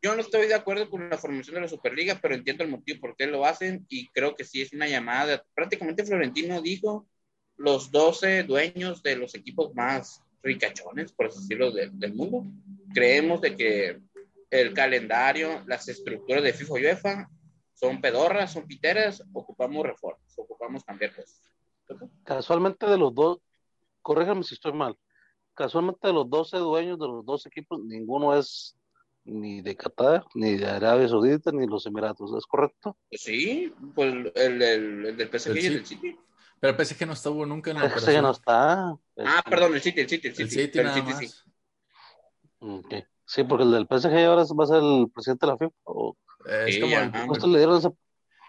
yo no estoy de acuerdo con la formación de la Superliga, pero entiendo el motivo por qué lo hacen y creo que sí es una llamada. Prácticamente Florentino dijo los 12 dueños de los equipos más ricachones, por así decirlo, de- del mundo. Creemos de que el calendario, las estructuras de FIFA y UEFA son pedorras, son piteras, ocupamos reformas, ocupamos cambiar cosas. Casualmente de los dos, corrígame si estoy mal, casualmente de los 12 dueños de los dos equipos, ninguno es ni de Qatar, ni de Arabia Saudita, ni los Emiratos, ¿es correcto? Pues sí, pues el, el- el del PSG y el El del City. Pero el PSG no estuvo nunca en la Ese ya no operación. está. Ah, perdón, el City, el City, el El City. City pero el City más. sí. Ok. Sí, porque el del PSG ahora va a ser el presidente de la FIFA. O Es Sí, como el- ajá. justo le dieron ese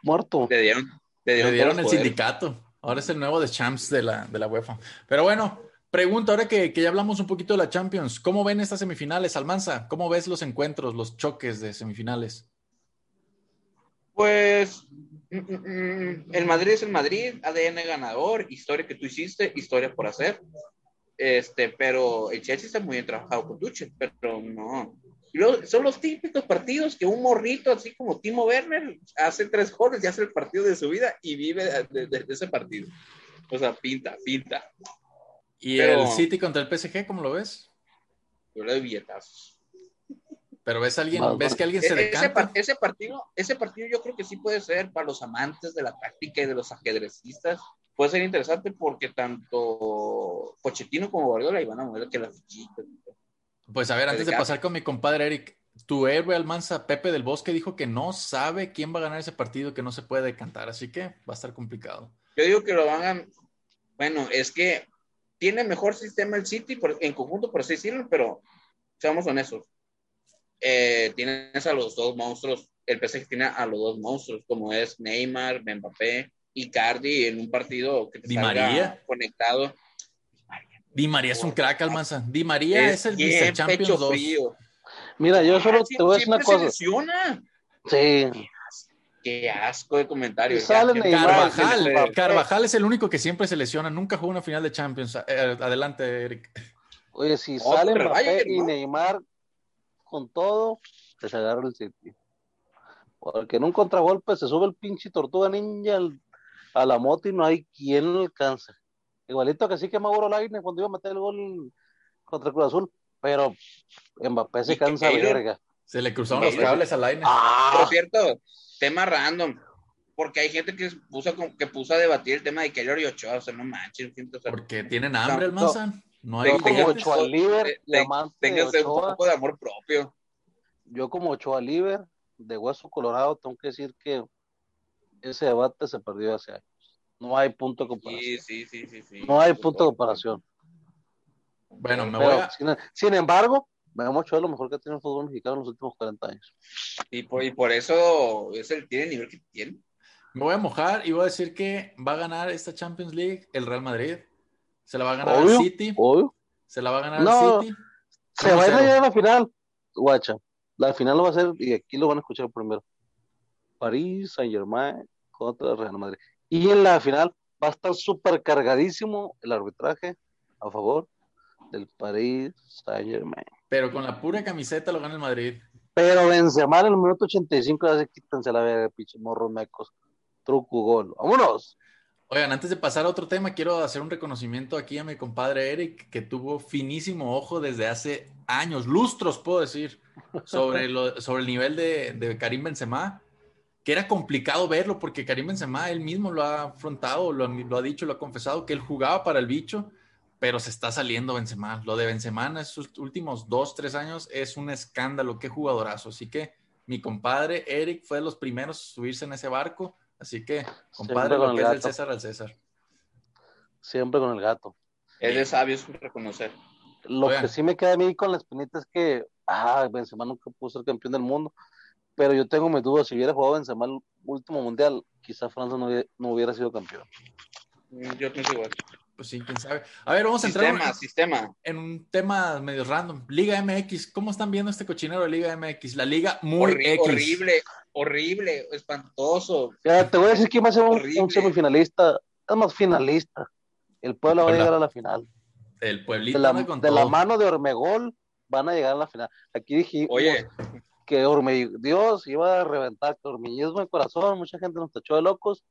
muerto. Le dieron, le dieron, le dieron el sindicato. Ahora es el nuevo de Champs de la, de la UEFA. Pero bueno, pregunta ahora que, que ya hablamos un poquito de la Champions. ¿Cómo ven estas semifinales, Almanza? ¿Cómo ves los encuentros, los choques de semifinales? Pues mm, mm, mm, el Madrid es el Madrid, ADN ganador, historia que tú hiciste, historia por hacer. Este, pero el Chelsea está muy bien trabajado con Tuchel, pero no. Son los típicos partidos que un morrito así como Timo Werner hace tres goles y hace el partido de su vida y vive de ese partido. O sea, pinta, pinta. ¿Y Pero- el City contra el PSG, cómo lo ves? Yo le doy billetazos. Pero ves a alguien, ves que alguien se ese, decanta. ese partido, ese partido yo creo que sí puede ser para los amantes de la táctica y de los ajedrecistas. Puede ser interesante porque tanto Pochettino como Guardiola iban a mover que la fichita. Pues a ver, antes de pasar con mi compadre Eric, tu héroe Almanza, Pepe del Bosque, dijo que no sabe quién va a ganar ese partido, que no se puede decantar, así que va a estar complicado. Yo digo que lo hagan. Bueno, es que tiene mejor sistema el City por- en conjunto, por así decirlo, pero seamos honestos. Eh, tienes a los dos monstruos. El PSG tiene a los dos monstruos, como es Neymar, Mbappé y Cardi en un partido que te Di salga María. conectado. Di María es un crack, Almanza. Di María es, el bien Vice Champions pecho 2. frío. Mira, yo solo Ah, te voy a decir una se cosa. lesiona. Sí, Qué asco de comentario. Y sale Ya, Neymar, Carvajal. Carvajal es el único que siempre se lesiona, nunca jugó una final de Champions. Eh, adelante, Eric. oye, si No, sale pero Mbappé Bayern, y ¿no? Neymar con todo, se agarra el City. Porque en un contragolpe se sube el pinche tortuga ninja al- a la moto y no hay quien lo alcance. Igualito que sí que Mauro Laine cuando iba a meter el gol contra Cruz Azul, pero Mbappé se cansa verga. Se le cruzaron los cables al aire. Por ¡Ah! cierto, tema random. Porque hay gente que puso, a- que puso a debatir el tema de Keylor y Ochoa. O sea, no manches. gente, o sea, Porque tienen hambre, No, Almanza. No hay Yo como Tengas- Ochoa de Téngase un poco de amor propio. yo como Ochoa Liver de Hueso Colorado, tengo que decir que ese debate se perdió hace años. No hay punto de comparación. Sí, sí, sí, sí, sí. No hay punto de comparación. Bueno, me Pero, voy a, sin, sin embargo, Memo Ochoa es lo mejor que ha tenido el fútbol mexicano en los últimos 40 años. Y por, y por eso es el, tiene el nivel que tiene. me voy a mojar y voy a decir que va a ganar esta Champions League el Real Madrid. Se la va a ganar Obvio. al City. Obvio. Se la va a ganar No. al City. Se va a ir 1-0. a llegar a la final, guacha. La final lo va a ser, y aquí lo van a escuchar primero. París, Saint Germain contra Real Madrid. Y en la final va a estar súper cargadísimo el arbitraje a favor del París Saint Germain. Pero con la pura camiseta lo gana el Madrid. Pero Benzema en el minuto 85 ya se quítense la verga, pinche morros mecos. Truco gol. ¡Vámonos! Oigan, antes de pasar a otro tema, quiero hacer un reconocimiento aquí a mi compadre Eric, que tuvo finísimo ojo desde hace años, lustros, puedo decir, sobre, lo- sobre el nivel de, de Karim Benzema, que era complicado verlo porque Karim Benzema él mismo lo ha afrontado, lo, lo ha dicho, lo ha confesado, que él jugaba para el bicho, pero se está saliendo Benzema. Lo de Benzema en sus últimos dos, tres años es un escándalo, qué jugadorazo. Así que mi compadre Eric fue de los primeros a subirse en ese barco, así que, compadre, Siempre con lo el que es del gato. César al César. Siempre con el gato. Es de sabios reconocer. Lo Oigan. que sí me queda a mí con la espinita es que, ah, Benzema nunca pudo ser campeón del mundo, pero yo tengo mis dudas, si hubiera jugado Benzema el último mundial, quizá Francia no hubiera, no hubiera sido campeón. Mm, Yo pienso igual. Pues sí, quién sabe. A ver, vamos a entrar Sistema, en, sistema. en un tema medio random. Liga MX, ¿cómo están viendo este cochinero de Liga MX? La liga muy Horri- X. horrible, horrible, espantoso. Ya, te voy a decir quién va a ser un, un semifinalista, es más finalista. El pueblo va a llegar a la final. El pueblito De la, de la mano de Ormegol van a llegar a la final. Aquí dijimos Oye, que Orme, Dios iba a reventar, que en corazón, mucha gente nos tachó de locos.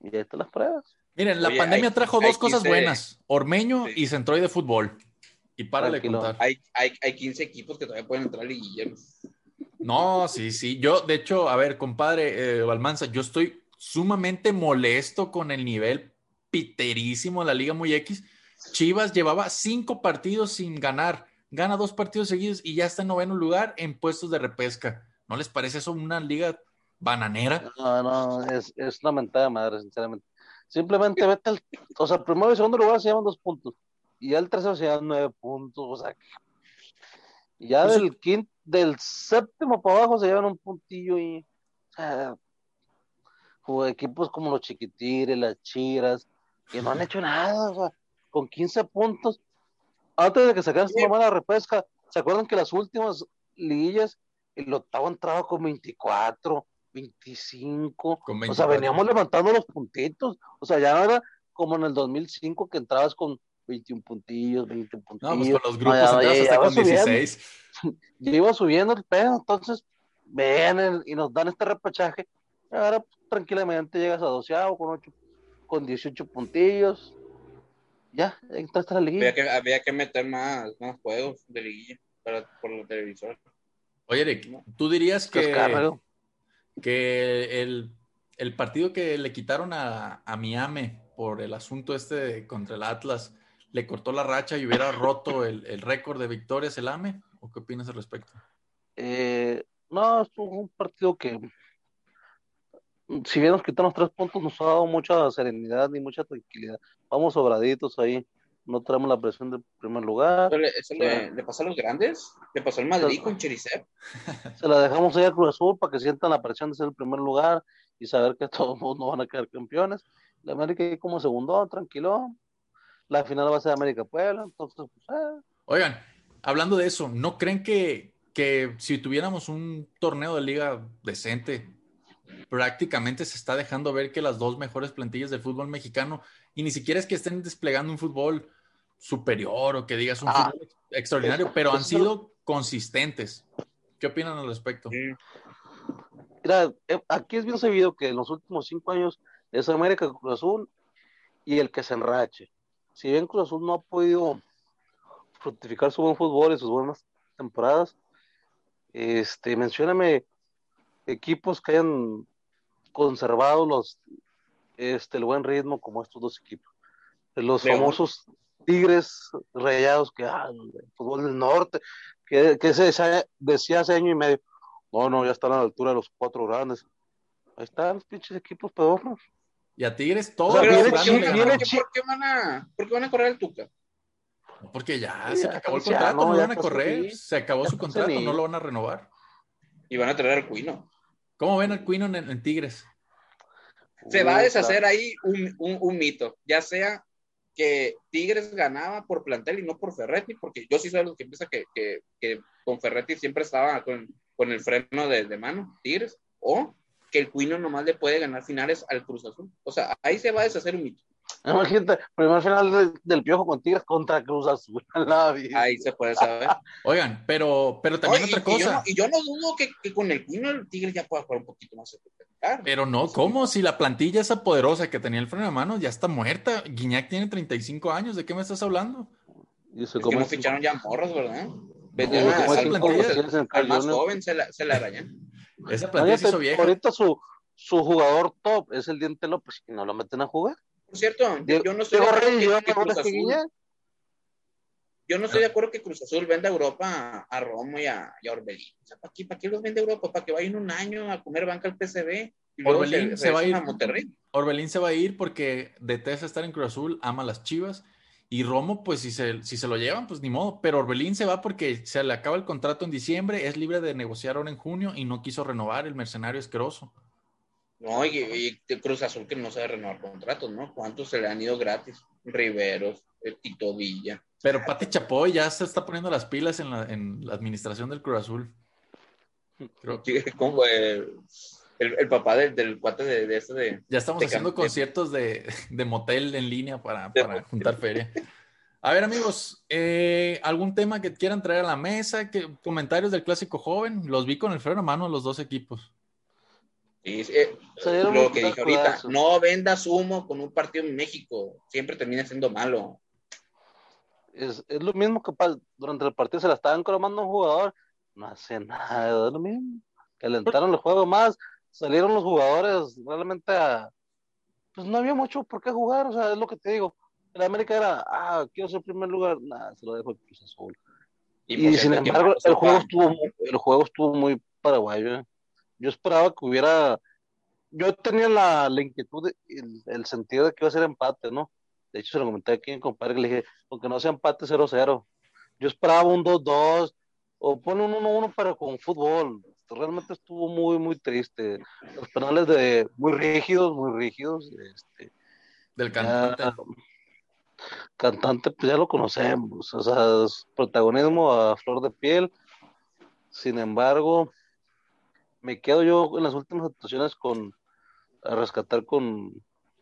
Y ahí están las pruebas. Miren, la Oye, pandemia hay- trajo hay dos cosas 15 buenas: Ormeño Sí. y Centroid de fútbol. Y párale contar. hay, hay, hay 15 equipos que todavía pueden entrar a liguilla. ¿no? No, sí, sí. Yo, de hecho, a ver, compadre eh, Balmanza, yo estoy sumamente molesto con el nivel piterísimo de la Liga Muy X. Chivas llevaba cinco partidos sin ganar, gana dos partidos seguidos y ya está en noveno lugar en puestos de repesca. ¿No les parece eso una liga bananera? No, no, es, es una mentada de madre, sinceramente. Simplemente vete al, o sea, primero y segundo lugar se llevan dos puntos. Y ya el tercero se llevan nueve puntos, o sea. Y ya Pues- del quinto, del séptimo para abajo se llevan un puntillo y. O sea, equipos como los chiquitires, las chiras, que no han hecho nada, o sea, con 15 puntos. Antes de que sacaran su Sí. mamá la repesca, ¿se acuerdan que las últimas liguillas, el octavo entraba con 24, 25? Con O sea, 24. veníamos levantando los puntitos. O sea, ya no era como en el 2005 que entrabas con 21 puntillos, 20 No, puntillos. pues con los grupos ya- entrabas ya- hasta con subiendo. 16. Ya iba subiendo el pedo, entonces ven y nos dan este repechaje. Y ahora pues, tranquilamente llegas a doceavo con ocho, con 18 puntillos. Ya, entraste a la Había liguilla. que, había que meter más, más juegos de liguilla para, por la televisor. Oye, Eric, ¿tú dirías que, Descargo. Que el, el partido que le quitaron a, a Miami por el asunto este de- contra el Atlas le cortó la racha y hubiera roto el, el récord de victorias el AME? ¿O qué opinas al respecto? Eh, no, fue un partido que, si bien nos quitamos tres puntos, nos ha dado mucha serenidad y mucha tranquilidad. Vamos sobraditos ahí, no traemos la presión del primer lugar, ¿Eso, le, eso le- le pasó a los grandes? ¿Le pasó al Madrid con Cherisev? se la dejamos ahí a Cruz Azul para que sientan la presión de ser el primer lugar y saber que todos no van a quedar campeones. La América ahí como segundo, tranquilo. La final va a ser América Puebla, entonces, pues, eh, Oigan, hablando de eso, ¿no creen que, que si tuviéramos un torneo de liga decente, prácticamente se está dejando ver que las dos mejores plantillas del fútbol mexicano, y ni siquiera es que estén desplegando un fútbol superior o que digas un Ah, fútbol extraordinario, pero han sido consistentes. ¿Qué opinan al respecto? Sí. Mira, eh, aquí es bien sabido que en los últimos cinco años es América Cruz Azul y el que se enrache. Si bien Cruz Azul no ha podido fructificar su buen fútbol y sus buenas temporadas, este, mencióname equipos que hayan conservado los, este, el buen ritmo como estos dos equipos. Los León. famosos Tigres Rayados, que ah, el fútbol del norte, que, que se decía- hace año y medio, no, no, ya están a la altura de los cuatro grandes. Ahí están los pinches equipos pedorros. Y a Tigres O todos sea, Pero, viene ¿por los qué, van a- le viene por ganaron. qué- por qué van a, por qué van a correr el Tuca? Porque ya Sí, se ya acabó el contrato, no lo van a correr. Se acabó Ya su contrato, no lo van a renovar. Y van a traer al Cuino. ¿Cómo ven al Quino en, en Tigres? Se va a deshacer ahí un, un, un mito, ya sea que Tigres ganaba por plantel y no por Ferretti, porque yo sí soy de los que piensa que, que, con Ferretti siempre estaba con, con el freno de, de mano, Tigres, o que el Cuino nomás le puede ganar finales al Cruz Azul. O sea, ahí se va a deshacer un mito. Imagínate, primer final del, del Piojo con Tigres contra Cruz Azul. La vida. Ahí se puede saber. Oigan, pero, pero también Oye, otra y- y yo cosa. no- Y yo, no, dudo que, que con el Cuino el Tigres ya pueda jugar un poquito más espectacular. Pero no, ¿cómo? Si la plantilla esa poderosa que tenía el freno de mano ya está muerta. Guiñac tiene 35 años, ¿de qué me estás hablando? Y se Es que no ficharon ya morros, ¿verdad? No, Vendieron a- esa al, plantilla- al- más joven se la, se la arañan. Esa plantilla se hizo vieja. ahorita su, su jugador top es el Diente López y no lo meten a jugar. Por cierto, yo, no estoy de acuerdo Reyes que, Cruz Azul, yo no estoy de acuerdo que Cruz Azul venda a Europa a, a Romo y a, y a Orbelín. O sea, ¿para qué, ¿para qué los vende a Europa? ¿Para que vayan un año a comer banca al PCB? Y luego Orbelín se va a ir. Monterrey. Orbelín se va a ir porque detesta estar en Cruz Azul, ama las chivas. Y Romo, pues si se, si se lo llevan, pues ni modo. Pero Orbelín se va porque se le acaba el contrato en diciembre, es libre de negociar ahora en junio y no quiso renovar el mercenario asqueroso. No, y, y de Cruz Azul que no sabe renovar contratos, ¿no? ¿Cuántos se le han ido gratis? Riveros, eh, Tito Villa. Pero Pati Chapoy ya se está poniendo las pilas en la, en la administración del Cruz Azul. Creo que Sí, como el, el papá del, del cuate de, de ese de... ya estamos de haciendo conciertos de, de motel en línea para, para juntar feria. A ver, amigos, eh, ¿algún tema que quieran traer a la mesa? ¿Qué, comentarios del clásico joven? Los vi con el freno a mano los dos equipos. Sí, eh, lo que dije ahorita, no vendas humo con un partido en México, siempre termina siendo malo. Es, es lo mismo que durante el partido se la estaban cromando a un jugador. No hace nada, es lo mismo. Calentaron el juego más, salieron los jugadores realmente a. Pues no había mucho por qué jugar, o sea, es lo que te digo. En América era, ah, quiero ser primer lugar, nada, se lo dejo el Cruz Azul. Y, sin embargo, el juego, estuvo muy, el juego estuvo muy paraguayo. ¿eh? Yo esperaba que hubiera. Yo tenía la, la inquietud, de- el, el sentido de que iba a ser empate, ¿no? De hecho, se lo comenté aquí mi compadre que le dije, aunque no sea empate 0-0. Yo esperaba un 2-2 o pone un 1-1 pero con fútbol. Realmente estuvo muy, muy triste. Los penales de muy rígidos, muy rígidos. Este, Del ya- cantante. cantante, pues ya lo conocemos, o sea, es protagonismo a flor de piel. Sin embargo, me quedo yo en las últimas actuaciones con a rescatar con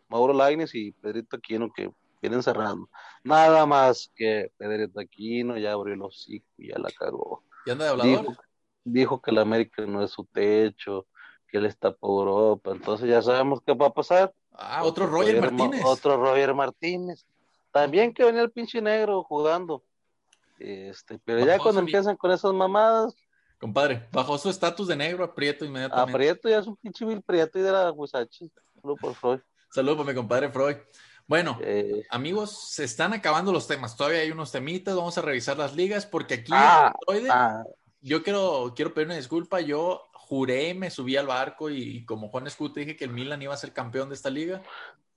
Mauro Laines y Pedrito Aquino que vienen cerrando. Nada más que Pedrito Aquino ya abrió el hocico y ya la cagó. ¿Y anda de hablador? Dijo, dijo que la América no es su techo, que él está por Europa, entonces ya sabemos qué va a pasar. Ah, otro Roger Ma- Martínez. Otro Roger Martínez. También que venía el pinche negro jugando. Este, pero ya cuando empiezan con esas mamadas, Compadre, bajó su estatus de negro a Prieto inmediatamente. aprieto ya es un pinche vil prieto y de la Huizachi. Solo por Freud. Saludos para mi compadre Freud. Bueno, Eh, amigos, se están acabando los temas. Todavía hay unos temitas. Vamos a revisar las ligas porque aquí Ah, Android, ah, yo quiero, quiero pedir una disculpa. Yo juré, me subí al barco y, como Juan Escute dije que el Milan iba a ser campeón de esta liga.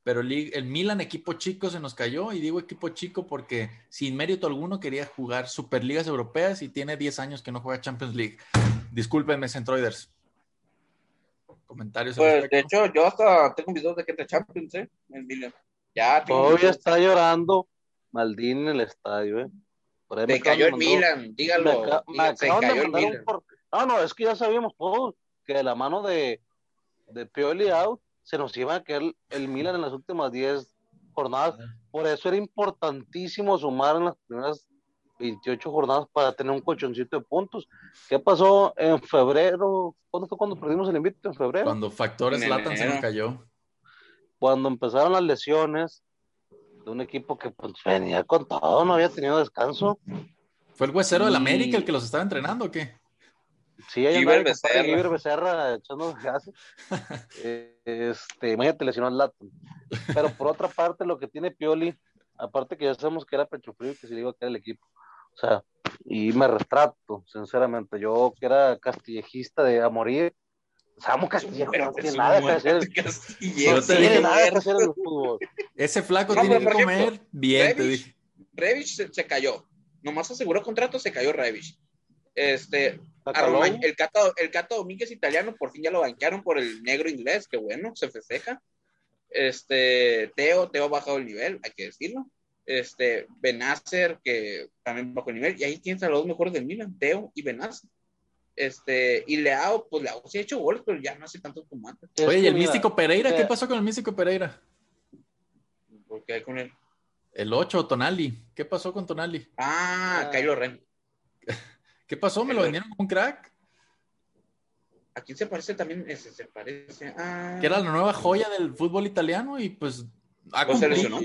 Pero el, el Milan, equipo chico, se nos cayó. Y digo equipo chico porque sin mérito alguno quería jugar Superligas Europeas y tiene 10 años que no juega Champions League. Discúlpenme, Centroiders. Comentarios. Pues, de hecho, yo hasta tengo videos de que te Champions, ¿eh? En Milan. Ya, todavía está llorando Maldini en el estadio, eh. Por ahí me cayó el Milan, me dígalo. me cayó el Milan. No, no, es que ya sabíamos todos que de la mano de, de Pioli out se nos iba a caer el, el Milan en las últimas 10 jornadas. Por eso era importantísimo sumar en las primeras 28 jornadas para tener un colchoncito de puntos. ¿Qué pasó en febrero? ¿Cuándo fue cuando perdimos el invito? En febrero. Cuando Factores Latan se nos cayó. Cuando empezaron las lesiones de un equipo que pues, venía con todo, no había tenido descanso. ¿Fue el huesero del América el que los estaba entrenando o qué? Sí, ahí Iber Becerra. Iber Becerra echando gases. Eh, este, imagínate, lesionó al Latin. Pero por otra parte, lo que tiene Pioli, Aparte que ya sabemos que era pecho frío y que se le iba a caer el equipo. O sea, y me retrato, sinceramente. Yo que era castillejista de a morir. Samu Castillejo no tiene nada que hacer. No tiene nada que hacer en el fútbol. Ese flaco tiene que comer bien, te dije. Revich se, se, cayó. Nomás aseguró contrato, se cayó Revich. Este, El Cato, el Cato Domínguez italiano, por fin ya lo banquearon por el negro inglés, que bueno, se festeja. Este, Teo, Teo ha bajado el nivel, hay que decirlo. Este, Benacer, que también bajó el nivel, y ahí tienes a los dos mejores del Milan, Teo y Benacer. Este, y Leao, pues Leao sí ha hecho goles, pero ya no hace tantos como antes. Oye, ¿y el Místico Pereira? ¿Qué pasó con el Místico Pereira? ¿Por qué hay con él? El 8, Tonali. ¿Qué pasó con Tonali? Ah, ah. Kylo Ren. ¿Qué pasó? ¿Me lo vendieron como un crack? ¿A quién se parece también? Ese se parece a... Que era la nueva joya del fútbol italiano y pues ha cumplido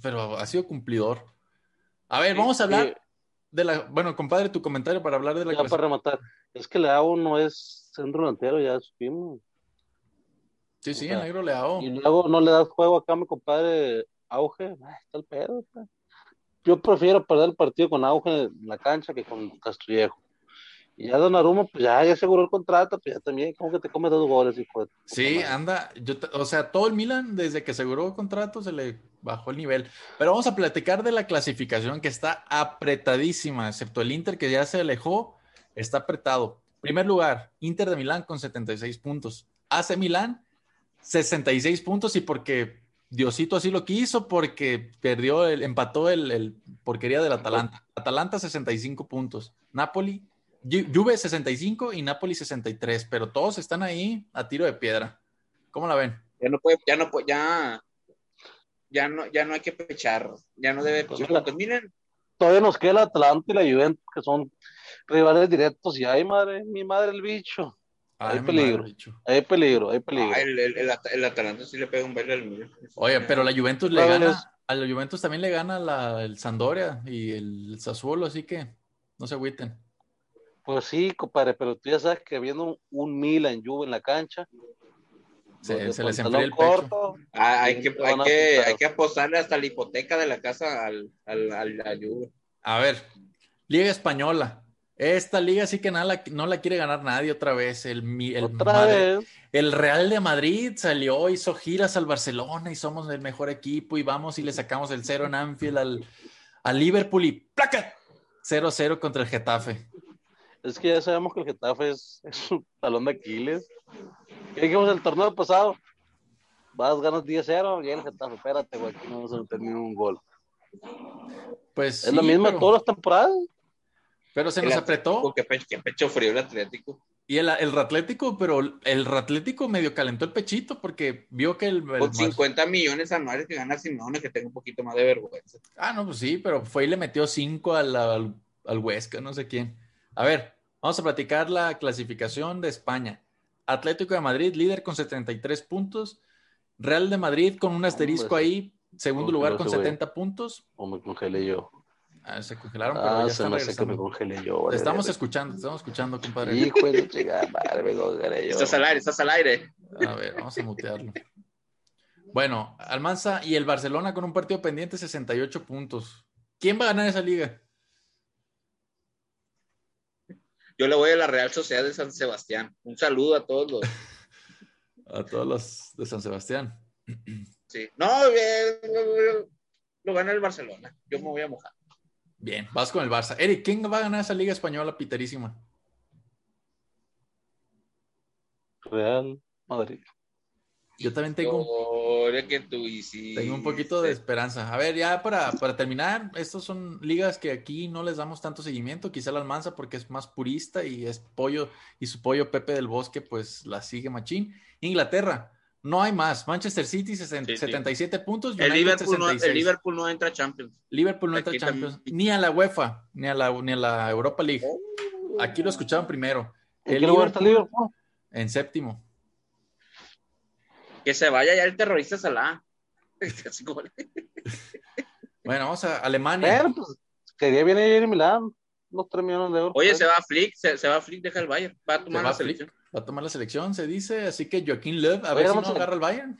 pero ha sido cumplidor. A ver, vamos a hablar de la... Bueno, compadre, tu comentario para hablar de la... Ya para rematar. Es que Leao no es centro delantero, ya supimos. Sí, sí, O sea, el negro Leao. Y luego no le das juego acá a mi compadre Auge. Ay, está el pedo. pues. Yo prefiero perder el partido con Auge en la cancha que con Castillejo. Y ya Donnarumma, pues ya, ya aseguró el contrato, pues ya también, como que te come dos goles, hijo de Sí, anda, yo o sea, todo el Milan, desde que aseguró contrato, se le bajó el nivel. Pero vamos a platicar de la clasificación que está apretadísima, excepto el Inter que ya se alejó, está apretado. Primer lugar, Inter de Milán con 76 puntos. AC Milán, 66 puntos y porque Diosito así lo quiso, porque perdió, el, empató el, el porquería del Atalanta. Atalanta 65 puntos. Napoli, Ju- Juve 65 y Napoli 63, pero todos están ahí a tiro de piedra. ¿Cómo la ven? Ya no puede, ya no puede, ya, ya no, ya no hay que pechar, ya no debe Pues pechar. Cuando miren, Todavía nos queda el Atlanta y la Juventus, que son rivales directos, y ay, madre, mi madre, el bicho. Hay peligro. madre. Hay peligro, hay peligro. ah, el, el, el, At- el Atalanta sí le pega un verde al Milan. Oye, pero la Juventus le gana, a la Juventus también le gana la, el Sampdoria y el Sassuolo, así que no se agüiten. Pues sí, compadre, pero tú ya sabes que viendo un, un Milan Juve en la cancha, Se, de se les pantalón enfría el pecho. corto, Ah, hay, que, te hay, que, hay que apostarle hasta la hipoteca de la casa al, al, al, a Juve. A ver, Liga Española. Esta liga sí que nada la- no la quiere ganar nadie otra vez. El, el otra Madrid- vez. El Real de Madrid salió, hizo giras al Barcelona y somos el mejor equipo y vamos y le sacamos el cero en Anfield al, al Liverpool y ¡placa! 0-0 contra el Getafe. Es que ya sabemos que el Getafe es, es un talón de Aquiles. ¿Qué dijimos el torneo pasado? Vas, ganas 10-0, y el Getafe, espérate, güey, aquí no vamos a meter ni un gol. Pues es lo mismo pero, todas las temporadas. Pero se nos apretó. Porque pecho, que pecho frío el Atlético. Y el, el Ratlético, pero el Ratlético medio calentó el pechito porque vio que el, el Con Mar- 50 millones anuales que gana Simeone, que tengo un poquito más de vergüenza. Ah, no, pues sí, pero fue y le metió 5 al, al, al Huesca, no sé quién. A ver, vamos a platicar la clasificación de España. Atlético de Madrid, líder con 73 puntos. Real de Madrid con un asterisco Hombre, ahí, segundo lugar con ese güey. 70 puntos. O me congelé yo. Ah, se congelaron, pero Ah, ya se me hace que me congelé yo. Te vale, estamos vale. escuchando, te estamos escuchando, compadre. Hijo de chingada madre, me congelé yo. Estás al aire, estás al aire. A ver, vamos a mutearlo. Bueno, Almanza y el Barcelona con un partido pendiente, 68 puntos. ¿Quién va a ganar esa liga? Yo le voy a la Real Sociedad de San Sebastián. Un saludo a todos los. A todos los de San Sebastián. Sí. No, eh, lo gana el Barcelona. Yo me voy a mojar. Bien, vas con el Barça. Eric, ¿quién va a ganar esa liga española piterísima? Real Madrid. Yo también tengo, Gloria que tú hiciste. tengo un poquito de esperanza. A ver, ya para, para terminar, estos son ligas que aquí no les damos tanto seguimiento. Quizá la Almanza porque es más purista y es pollo y su pollo Pepe del Bosque pues la sigue machín. Inglaterra, no hay más. Manchester City, sesen- Sí, sí. 77 puntos. El Liverpool, no, 66. el Liverpool no entra a Champions. Liverpool no entra a Champions, también. ni a la UEFA, ni a la, ni a la Europa League. Aquí lo escucharon primero. ¿En El qué lugar está Liverpool Liverpool? en séptimo. Que se vaya ya el terrorista Salah. Bueno, vamos a Alemania. Bueno, pues quería bien ir Milán. Unos 3 millones de euros. Oye, se va a Flick, se, se va a Flick, deja el Bayern. Va a tomar la Flick, selección. va a tomar la selección, se dice. Así que Joaquín Löw, a Oye, ver si no vamos a- agarra el Bayern.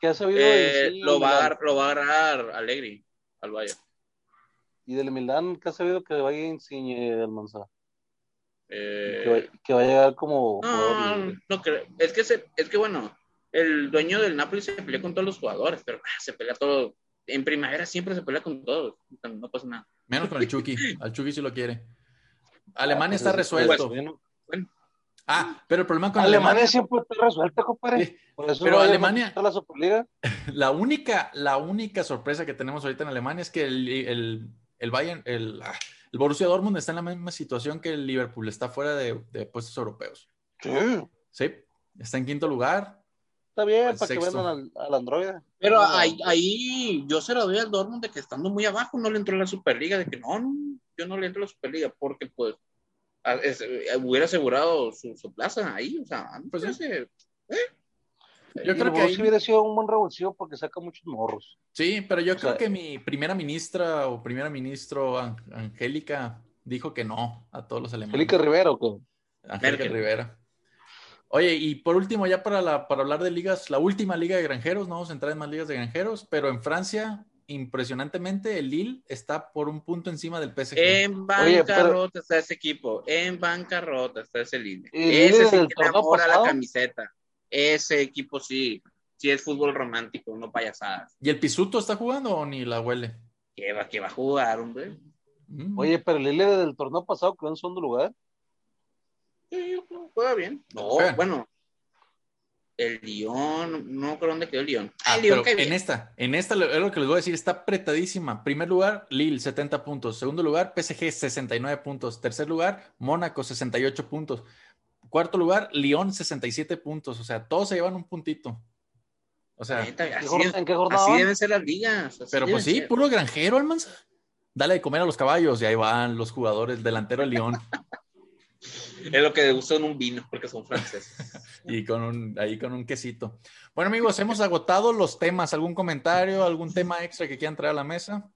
¿Qué ha sabido Eh, decir lo, va a agarrar, lo va a agarrar Allegri. al Bayern. ¿Y del Milán qué has sabido que vaya Insigne Almanza? Eh, Que, va, que va a llegar como no, libre. no creo. Es que, se, es que bueno, el dueño del Napoli se pelea con todos los jugadores, pero ah, se pelea todo. En primavera siempre se pelea con todos. No pasa nada. Menos con el Chucky. Al Chucky sí lo quiere. Alemania pues está es- resuelto. Bueno, Ah, pero el problema con Alemania Alemania, siempre está resuelta, compadre. Sí, Por eso pero no Alemania- la Superliga. la única, la única sorpresa que tenemos ahorita en Alemania es que el, el, el Bayern, el, ah, el Borussia Dortmund está en la misma situación que el Liverpool, está fuera de, de puestos europeos. Sí. Sí, está en quinto lugar. Está bien, para que vendan al, al Android. Pero No, ahí, ahí yo se lo doy al Dortmund de que estando muy abajo no le entró a la Superliga, de que no, no, yo no le entro a la Superliga porque pues a- es- eh, hubiera asegurado su, su plaza ahí, o sea, Pues sí. parece- Yo Y creo que ahí- hubiera sido un buen revulsivo porque saca muchos morros. Sí, pero yo O creo sea- que mi primera ministra o primera ministro An- Angélica dijo que no a todos los alemanes. Felipe Rivera, ¿o qué? Angélica Merkel. Rivera. Oye, y por último, ya para, la, para hablar de ligas, la última liga de granjeros, no vamos a entrar en más ligas de granjeros, pero en Francia, impresionantemente, el Lille está por un punto encima del PSG. En bancarrota está ese equipo, en bancarrota está ese Lille. ¿Y el Ese sí del que enamora la camiseta. Ese equipo sí, sí es fútbol romántico, no payasadas. ¿Y el Pisuto está jugando o ni la huele? ¿Qué va, qué va a jugar, hombre? Mm. Oye, pero el Lille del torneo pasado quedó en segundo lugar. Sí, yo creo que juega bien. No, bueno. El Lyon, no creo dónde quedó el Lyon. Ah, el Lyon pero en esta, en esta lo- es lo que les voy a decir, está apretadísima. Primer lugar, Lille, 70 puntos. Segundo lugar, PSG, 69 puntos. Tercer lugar, Mónaco, 68 puntos. Cuarto lugar, Lyon, 67 puntos. O sea, todos se llevan un puntito. O sea, Neta, ¿Qué así, ¿En qué jornada? así deben ser las ligas. pero pues sí, ser. puro granjero, Almanza. Dale de comer a los caballos y ahí van los jugadores, el delantero de Lyon Es lo que le gusta en un vino, porque son franceses. y con un, ahí con un quesito. Bueno, amigos, hemos agotado los temas. ¿Algún comentario, algún tema extra que quieran traer a la mesa?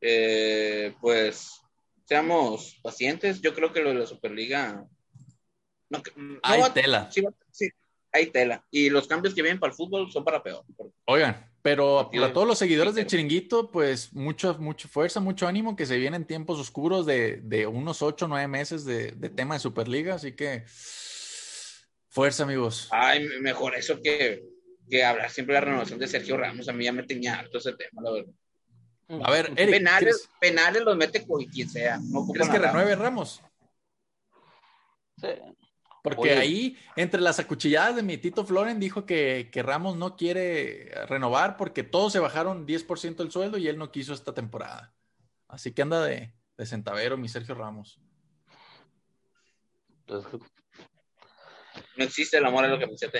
Eh, pues seamos pacientes. Yo creo que lo de la Superliga. No, que- no Hay va- tela. sí, hay tela. Y los cambios que vienen para el fútbol son para peor. Oigan, pero para todos los seguidores del chiringuito, pues mucho, mucha fuerza, mucho ánimo, que se vienen tiempos oscuros de, de unos ocho, nueve meses de, de tema de Superliga, así que fuerza, amigos. Ay, mejor eso que, que hablar siempre de la renovación de Sergio Ramos. A mí ya me tenía harto ese tema, la verdad. A ver, Eric, penales, ¿crees, penales los mete con quien sea. No crees que nada. renueve Ramos? Sí. Porque Oye. ahí, entre las acuchilladas de mi Tito Floren, dijo que, que Ramos no quiere renovar porque todos se bajaron 10% del sueldo y él no quiso esta temporada. Así que anda de, de centavero, mi Sergio Ramos. Pues, No existe el amor a lo que pensé.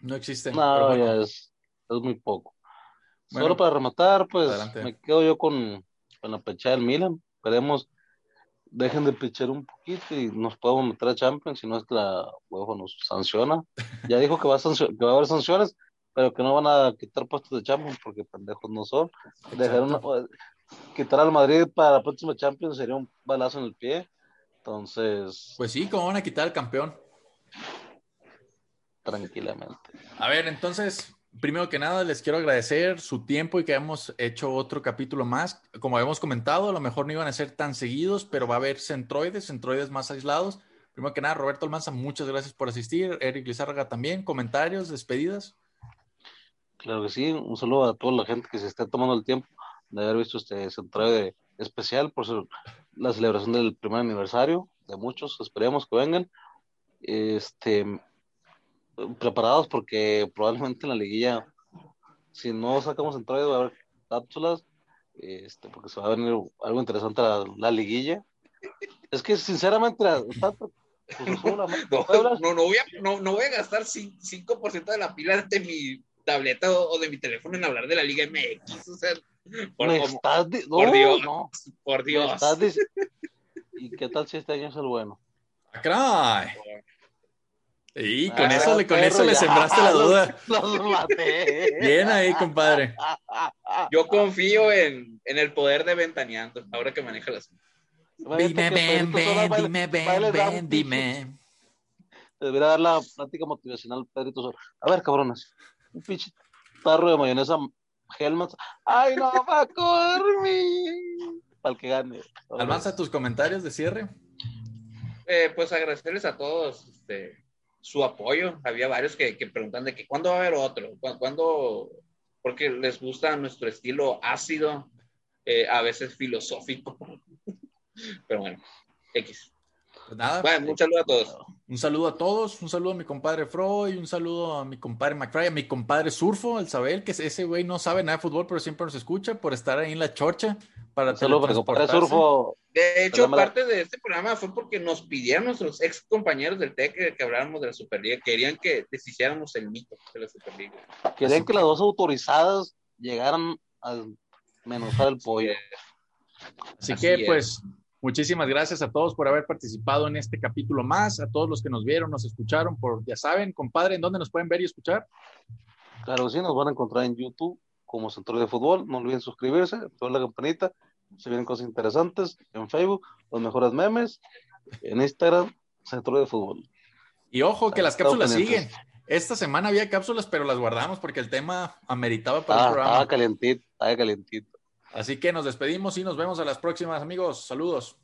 No existe. no, pero bueno. ya es, es muy poco. Bueno. Solo para rematar, pues Adelante. me quedo yo con, con la pechada del Milan. Esperemos dejen de pichar un poquito y nos podemos meter a Champions, si no es que la UEFA nos sanciona. Ya dijo que va, a que va a haber sanciones, pero que no van a quitar puestos de Champions porque pendejos no son. Dejaron, quitar al Madrid para la próxima Champions sería un balazo en el pie. Entonces, Pues sí, ¿cómo van a quitar al campeón? tranquilamente. A ver, entonces, primero que nada, les quiero agradecer su tiempo y que hemos hecho otro capítulo más. Como habíamos comentado, a lo mejor no iban a ser tan seguidos, pero va a haber centroides, centroides más aislados. Primero que nada, Roberto Almanza, muchas gracias por asistir. Eric Lizárraga también. Comentarios, despedidas. Claro que sí, un saludo a toda la gente que se está tomando el tiempo de haber visto este central especial por su- la celebración del primer aniversario de muchos, esperemos que vengan. Este, preparados porque probablemente en la liguilla, si no sacamos central, va a haber cápsulas, este, porque se va a venir algo interesante la, la liguilla. Es que sinceramente, la, tanto, pues, la- No, no, no voy, a, no, no voy a gastar cin- 5% de la pila de mi tableta o, o de mi teléfono en hablar de la Liga MX. O sea, por, me como- estás di- por no, Dios. no. por Me Dios. ¿Y qué tal si este año es el bueno? ¡Ah, caray! Y con Ah, eso, le- con perro, eso le ya. sembraste la duda. Los maté. Bien ahí, compadre. Yo confío en, en el poder de Ventaneando, ahora que maneja las. Dime, ven, ven, dime, ven, ven, dime. Debería dar la plática motivacional Pedrito. A ver, cabrones, un pinche tarro de mayonesa Helmets. Ay, no, va a dormir. Para el que gane. Almanza tus comentarios de cierre. Eh, pues agradecerles a todos este, su apoyo. Había varios que, que preguntan de que cuándo va a haber otro, ¿Cuándo, porque les gusta nuestro estilo ácido, eh, a veces filosófico. Pero bueno, X. Pues nada. Bueno, un saludo a todos. Un saludo a todos, un saludo a mi compadre Freud, un saludo a mi compadre McFry, a mi compadre Surfo, el Sabel, que ese güey no sabe nada de fútbol, pero siempre nos escucha por estar ahí en la chorcha para Saludos para compadre Surfo. De hecho, parte de este programa fue porque nos pidieron nuestros ex compañeños del TEC que, habláramos de la Superliga, querían que deshiciéramos el mito de la Superliga. Querían que las dos autorizadas llegaran a menosar el pollo. Así, que, pues, Muchísimas gracias a todos por haber participado en este capítulo más, a todos los que nos vieron, nos escucharon, por, ya saben, compadre, ¿en dónde nos pueden ver y escuchar? Claro, sí, nos van a encontrar en YouTube como Centro de Fútbol, no olviden suscribirse, toda la campanita, se vienen cosas interesantes, en Facebook, los mejores memes, en Instagram, Centro de Fútbol. Y ojo que las cápsulas siguen. Esta semana había cápsulas, pero las guardamos porque el tema ameritaba para el programa. Estaba calientito, estaba calientito. Así que nos despedimos y nos vemos a las próximas, amigos. Saludos.